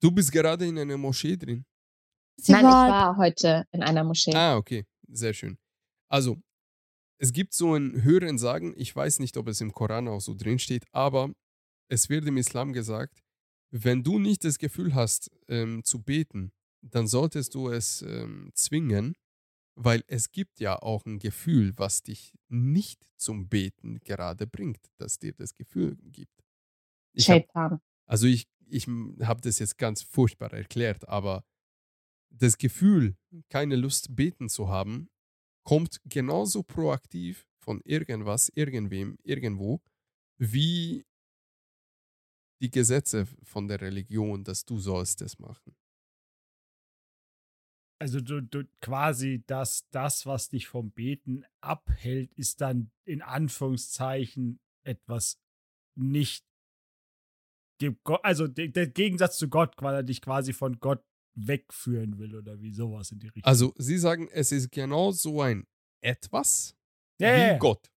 du bist gerade in einer Moschee drin. Sie Nein, ich war, war heute in einer Moschee. Ah, okay. Sehr schön. Also, es gibt so ein höheren Sagen, ich weiß nicht, ob es im Koran auch so drin steht, aber es wird im Islam gesagt, wenn du nicht das Gefühl hast ähm, zu beten, dann solltest du es ähm, zwingen, weil es gibt ja auch ein Gefühl, was dich nicht zum Beten gerade bringt, das dir das Gefühl gibt. Ich hab, also ich, ich habe das jetzt ganz furchtbar erklärt, aber das Gefühl, keine Lust beten zu haben, kommt genauso proaktiv von irgendwas, irgendwem, irgendwo, wie die Gesetze von der Religion, dass du sollst es machen. Also du, du quasi das, das, was dich vom Beten abhält, ist dann in Anführungszeichen etwas nicht. Also der Gegensatz zu Gott, weil er dich quasi von Gott wegführen will oder wie sowas in die Richtung. Also sie sagen, es ist genau so ein etwas ja, wie ja. Gott.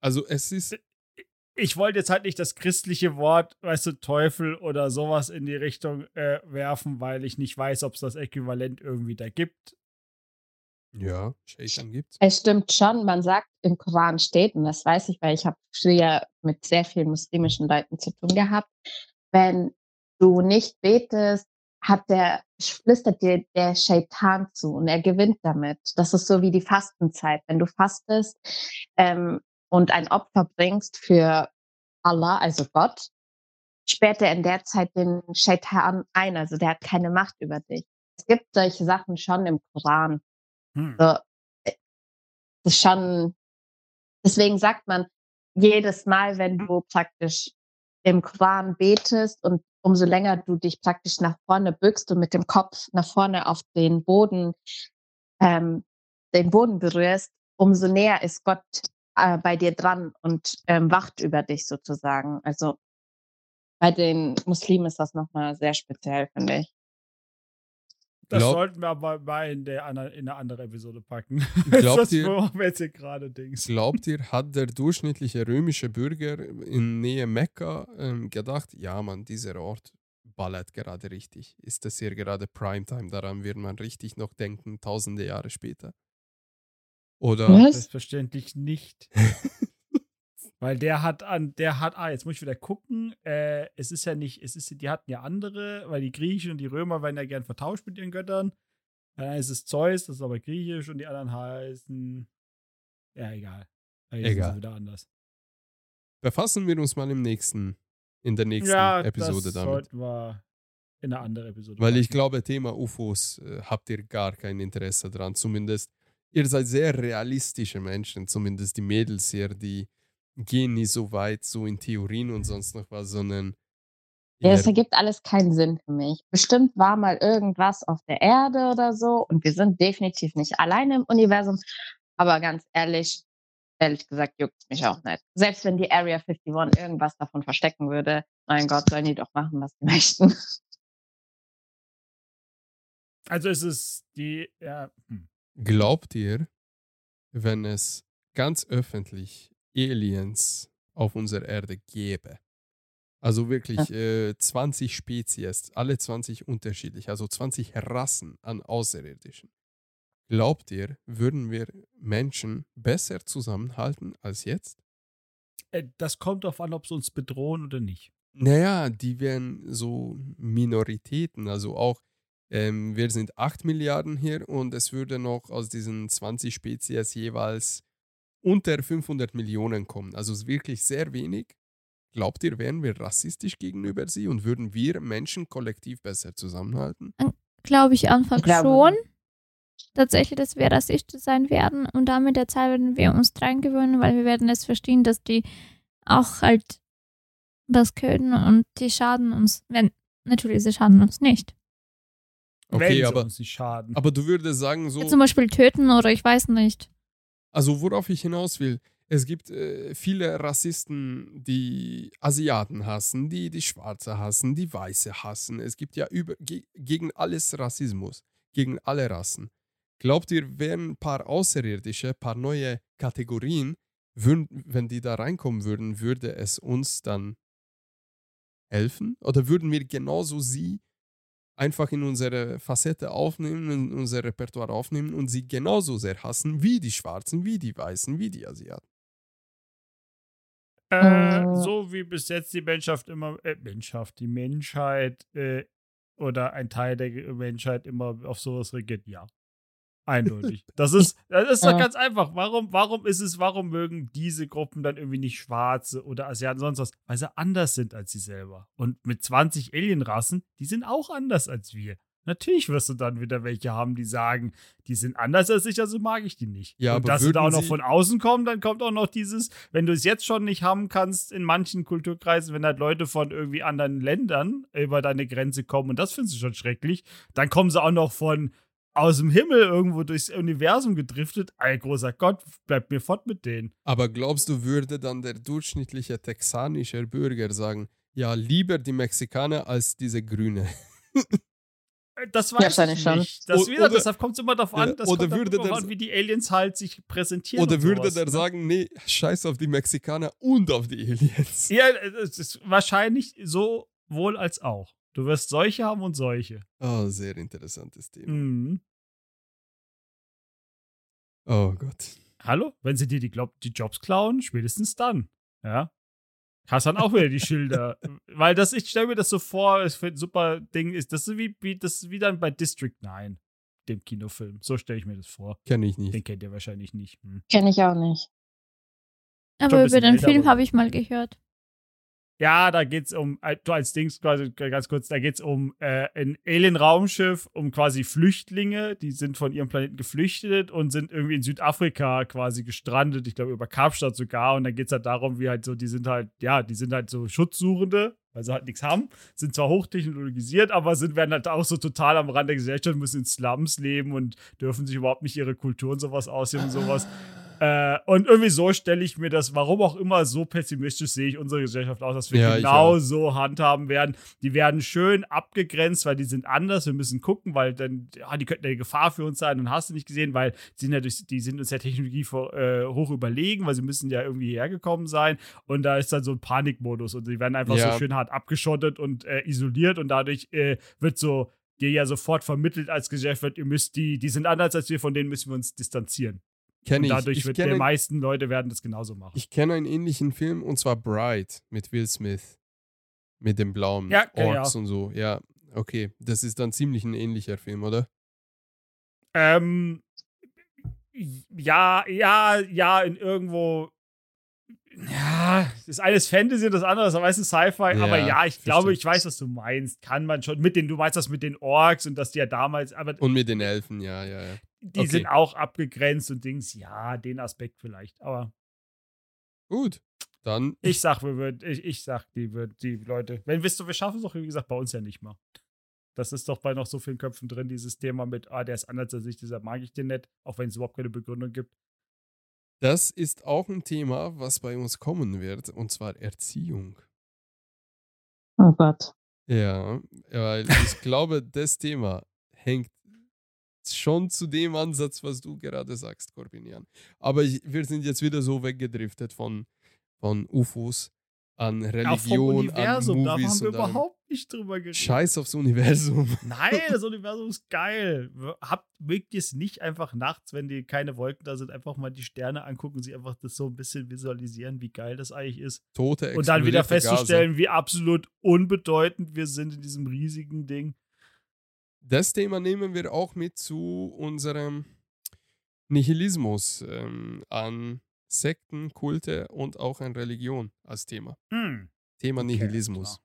Also es ist, ich wollte jetzt halt nicht das christliche Wort, weißt du, Teufel oder sowas in die Richtung äh, werfen, weil ich nicht weiß, ob es das Äquivalent irgendwie da gibt. ja, Shaitan gibt's. Es stimmt schon, man sagt im Koran steht, und das weiß ich, weil ich habe früher mit sehr vielen muslimischen Leuten zu tun gehabt, wenn du nicht betest, hat der, flüstert dir der Shaitan zu und er gewinnt damit. Das ist so wie die Fastenzeit. Wenn du fastest ähm, und ein Opfer bringst für Allah, also Gott, sperrt er in der Zeit den Shaitan ein, also der hat keine Macht über dich. es gibt solche Sachen schon im Koran. Hm. So, äh, das ist schon, deswegen sagt man, jedes Mal, wenn du praktisch im Koran betest und umso länger du dich praktisch nach vorne bückst und mit dem Kopf nach vorne auf den Boden, ähm, den Boden berührst, umso näher ist Gott äh, bei dir dran und ähm, wacht über dich sozusagen. Also bei den Muslimen ist das nochmal sehr speziell, finde ich. Das Glaub- sollten wir aber mal in, der, in eine andere Episode packen. [laughs] Glaubt das ihr- jetzt hier gerade Dings. Glaubt ihr, [laughs] hat der durchschnittliche römische Bürger in Nähe Mekka ähm, gedacht, ja Mann, dieser Ort ballert gerade richtig. Ist das hier gerade Primetime? Daran wird man richtig noch denken, tausende Jahre später. Oder Was? Selbstverständlich nicht. [laughs] Weil der hat an, der hat, ah, jetzt muss ich wieder gucken, äh, es ist ja nicht, es ist, die hatten ja andere, weil die Griechen und die Römer werden ja gern vertauscht mit ihren Göttern. Dann ist es Zeus, das ist aber griechisch und die anderen heißen, ja, egal. Sie Egal. wieder anders. befassen wir uns mal im nächsten, in der nächsten ja, Episode das damit. wir in eine andere Episode Weil ich packen. glaube, Thema UFOs äh, habt ihr gar kein Interesse dran. Zumindest, ihr seid sehr realistische Menschen, zumindest die Mädels hier, die gehen nie so weit, so in Theorien und sonst noch was, sondern Ja, das ergibt alles keinen Sinn für mich. Bestimmt war mal irgendwas auf der Erde oder so und wir sind definitiv nicht alleine im Universum. Aber ganz ehrlich, ehrlich gesagt, juckt mich auch nicht. Selbst wenn die Area 51 irgendwas davon verstecken würde, mein Gott, sollen die doch machen, was sie [laughs] möchten. Also es ist die, ja, hm. Glaubt ihr, wenn es ganz öffentlich Aliens auf unserer Erde gäbe, also wirklich äh, 20 Spezies, alle 20 unterschiedlich, also 20 Rassen an Außerirdischen, glaubt ihr, würden wir Menschen besser zusammenhalten als jetzt? Äh, das kommt darauf an, ob sie uns bedrohen oder nicht. Naja, die wären so Minoritäten, also auch ähm, wir sind 8 Milliarden hier und es würde noch aus diesen 20 Spezies jeweils unter 500 Millionen kommen. Also es ist wirklich sehr wenig. Glaubt ihr, wären wir rassistisch gegenüber sie und würden wir Menschen kollektiv besser zusammenhalten? Glaube ich anfangs Ich glaube- schon. Tatsächlich, dass wir rassistisch sein werden und dann mit der Zeit werden wir uns dran gewöhnen, weil wir werden es verstehen, dass die auch halt das können und die schaden uns, wenn, natürlich, sie schaden uns nicht. Wenn Okay, sie aber, uns nicht schaden. aber du würdest sagen so, Ja, zum Beispiel töten oder ich weiß nicht. Also worauf ich hinaus will, es gibt äh, viele Rassisten, die Asiaten hassen, die die Schwarze hassen, die Weiße hassen. Es gibt ja über, ge gegen alles Rassismus, gegen alle Rassen. Glaubt ihr, wären ein paar Außerirdische, ein paar neue Kategorien, würden, wenn die da reinkommen würden, würde es uns dann helfen? Oder würden wir genauso sie einfach in unsere Facette aufnehmen, in unser Repertoire aufnehmen und sie genauso sehr hassen wie die Schwarzen, wie die Weißen, wie die Asiaten. Äh, Äh. so wie bis jetzt die Menschheit immer, äh, Menschheit, die Menschheit äh, oder ein Teil der Menschheit immer auf sowas reagiert, ja. Eindeutig. Das ist, das ist doch Ja. ganz einfach. Warum, warum ist es, warum mögen diese Gruppen dann irgendwie nicht Schwarze oder Asiaten, sonst was? Weil sie anders sind als sie selber. Und mit 20 Alienrassen, die sind auch anders als wir. Natürlich wirst du dann wieder welche haben, die sagen, die sind anders als ich, also mag ich die nicht. Ja, und aber dass sie da auch noch von außen kommen, dann kommt auch noch dieses, wenn du es jetzt schon nicht haben kannst in manchen Kulturkreisen, wenn halt Leute von irgendwie anderen Ländern über deine Grenze kommen und das findest du schon schrecklich, dann kommen sie auch noch von aus dem Himmel irgendwo durchs Universum gedriftet. Ey, großer Gott, bleib mir fort mit denen. Aber glaubst du, würde dann der durchschnittliche texanische Bürger sagen, ja, lieber die Mexikaner als diese Grüne? Äh, Das weiß wahrscheinlich ich schon. nicht. Das wieder, oder- deshalb kommt es immer darauf an, Ja, das oder würde darauf der an, wie die Aliens halt sich präsentieren. Oder würde sowas, der ne? sagen, nee, scheiß auf die Mexikaner und auf die Aliens? Ja, es ist wahrscheinlich sowohl als auch. Du wirst solche haben und solche. Oh, sehr interessantes Thema. Mhm. Oh Gott. Hallo? Wenn sie dir die, glaub, die Jobs klauen, spätestens dann. Ja. Hast dann auch wieder die Schilder. [laughs] Weil das, ich stelle mir das so vor, es für ein super Ding ist. Das ist wie, wie, das ist wie dann bei District 9, dem Kinofilm. So stelle ich mir das vor. Kenne ich Den nicht. kennt ihr wahrscheinlich nicht. Hm. Kenne ich auch nicht. Aber über den älter, Film habe ich mal gehört. Ja, da geht's um, äh, du als Dings quasi ganz kurz, da geht's um äh, ein Alien-Raumschiff, um quasi Flüchtlinge, die sind von ihrem Planeten geflüchtet und sind irgendwie in Südafrika quasi gestrandet, ich glaube über Kapstadt sogar. Und dann geht's halt darum, wie halt so, die sind halt, ja, die sind halt so Schutzsuchende, weil sie halt nichts haben, sind zwar hochtechnologisiert, aber sind, werden halt auch so total am Rand der Gesellschaft, müssen in Slums leben und dürfen sich überhaupt nicht ihre Kultur und sowas aussehen und sowas. Äh, und irgendwie so stelle ich mir das, warum auch immer, so pessimistisch sehe ich unsere Gesellschaft aus, dass wir Ja, genau so handhaben werden. Die werden schön abgegrenzt, weil die sind anders. Wir müssen gucken, weil dann, ja, die könnten eine Gefahr für uns sein und hast du nicht gesehen, weil die sind, ja durch, die sind uns der Technologie vor, äh, hoch überlegen, weil sie müssen ja irgendwie hergekommen sein. Und da ist dann so ein Panikmodus und die werden einfach Ja. so schön hart abgeschottet und äh, isoliert und dadurch äh, wird so dir ja sofort vermittelt als Gesellschaft, ihr müsst die, die sind anders als wir, von denen müssen wir uns distanzieren. Kenn Und ich. dadurch ich wird kenne, die meisten Leute werden das genauso machen. ich kenne einen ähnlichen Film und zwar Bright mit Will Smith. Mit dem blauen Ja, Orks und so. Ja, okay. Das ist dann ziemlich ein ähnlicher Film, oder? Ähm, ja, ja, ja, in irgendwo. Ja, das eine ist Fantasy und das andere ist meistens Sci-Fi, aber Ja, ja, ich glaube, verstehe. ich weiß, was du meinst. Kann man schon mit den, du meinst das mit den Orks und dass die ja damals, aber Und mit den Elfen, ja, ja, ja. Die okay. sind auch abgegrenzt und Dings, ja, den Aspekt vielleicht. Aber Gut. Dann, ich sag, wir würden, ich, ich sag, die wird, die Leute, wenn wisst du, wir schaffen es doch, wie gesagt, bei uns ja nicht mal. Das ist doch bei noch so vielen Köpfen drin, dieses Thema mit, ah, der ist anders als ich, deshalb mag ich den nicht, auch wenn es überhaupt keine Begründung gibt. das ist auch ein Thema, was bei uns kommen wird, und zwar Erziehung. Oh Gott. Ja, weil ich glaube, das Thema hängt schon zu dem Ansatz, was du gerade sagst, Corbinian. Aber ich, wir sind jetzt wieder so weggedriftet von, von UFOs an Religion, an Universum, da Movies haben wir überhaupt nicht drüber geredet. Scheiß aufs Universum. [laughs] Nein, das Universum ist geil. Habt, mögt ihr es nicht einfach nachts, wenn die keine Wolken da sind, einfach mal die Sterne angucken und sich einfach das so ein bisschen visualisieren, wie geil das eigentlich ist. Tote Und dann wieder festzustellen, wie absolut unbedeutend wir sind in diesem riesigen Ding. Das Thema nehmen wir auch mit zu unserem Nihilismus ähm, an Sekten, Kulte und auch an Religion als Thema. Hm. Thema Okay, Nihilismus.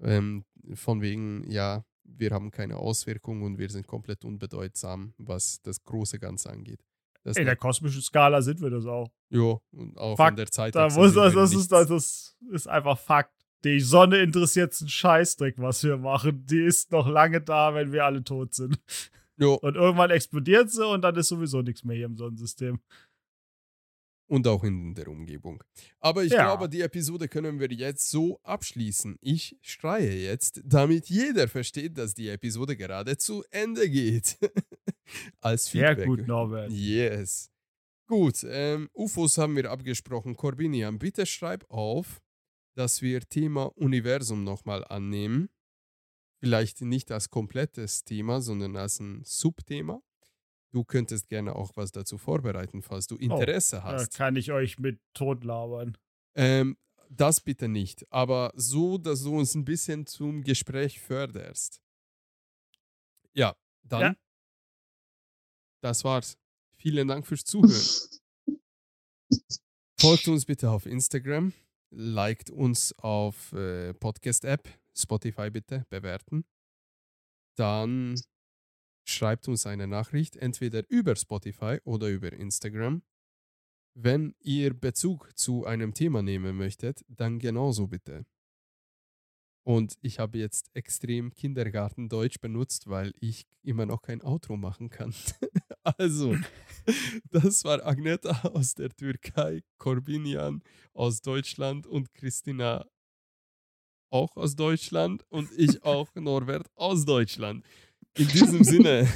Ähm, von wegen, ja, wir haben keine Auswirkungen und wir sind komplett unbedeutsam, was das große Ganze angeht. Das In der kosmischen Skala sind wir das auch. jo, und auch Fakt, von der Zeit. Da muss das, das, ist, das ist einfach Fakt. Die Sonne interessiert einen Scheißdreck, was wir machen. Die ist noch lange da, wenn wir alle tot sind. Jo, Und irgendwann explodiert sie und dann ist sowieso nichts mehr hier im Sonnensystem. und auch in der Umgebung. Aber ich Ja. glaube, die Episode können wir jetzt so abschließen. Ich schreie jetzt, damit jeder versteht, dass die Episode gerade zu Ende geht. [laughs] Als Sehr Feedback. gut, Norbert. Yes. Gut, ähm, UFOs haben wir abgesprochen. Corbinian, bitte schreib auf, dass wir Thema Universum nochmal annehmen. Vielleicht nicht als komplettes Thema, sondern als ein Subthema. Du könntest gerne auch was dazu vorbereiten, falls du Interesse Da hast. kann ich euch mit tot labern. Ähm, das bitte nicht, aber so, dass du uns ein bisschen zum Gespräch förderst. Ja, dann. Ja. Das war's. Vielen Dank fürs Zuhören. [laughs] Folgt uns bitte auf Instagram, liked uns auf äh, Podcast-App, Spotify bitte, bewerten. Dann schreibt uns eine Nachricht, entweder über Spotify oder über Instagram. Wenn ihr Bezug zu einem Thema nehmen möchtet, dann genauso bitte. Und ich habe jetzt extrem Kindergartendeutsch benutzt, weil ich immer noch kein Outro machen kann. [laughs] also, [laughs] das war Agneta aus der Türkei, Corbinian aus Deutschland und Christina auch aus Deutschland und ich [laughs] auch Norbert aus Deutschland. In diesem Sinne.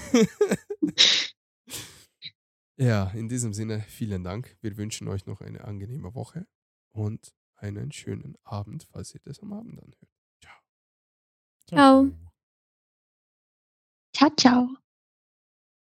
ja, in diesem Sinne, vielen Dank. Wir wünschen euch noch eine angenehme Woche und einen schönen Abend, falls ihr das am Abend anhört. Ciao. Ciao, ciao.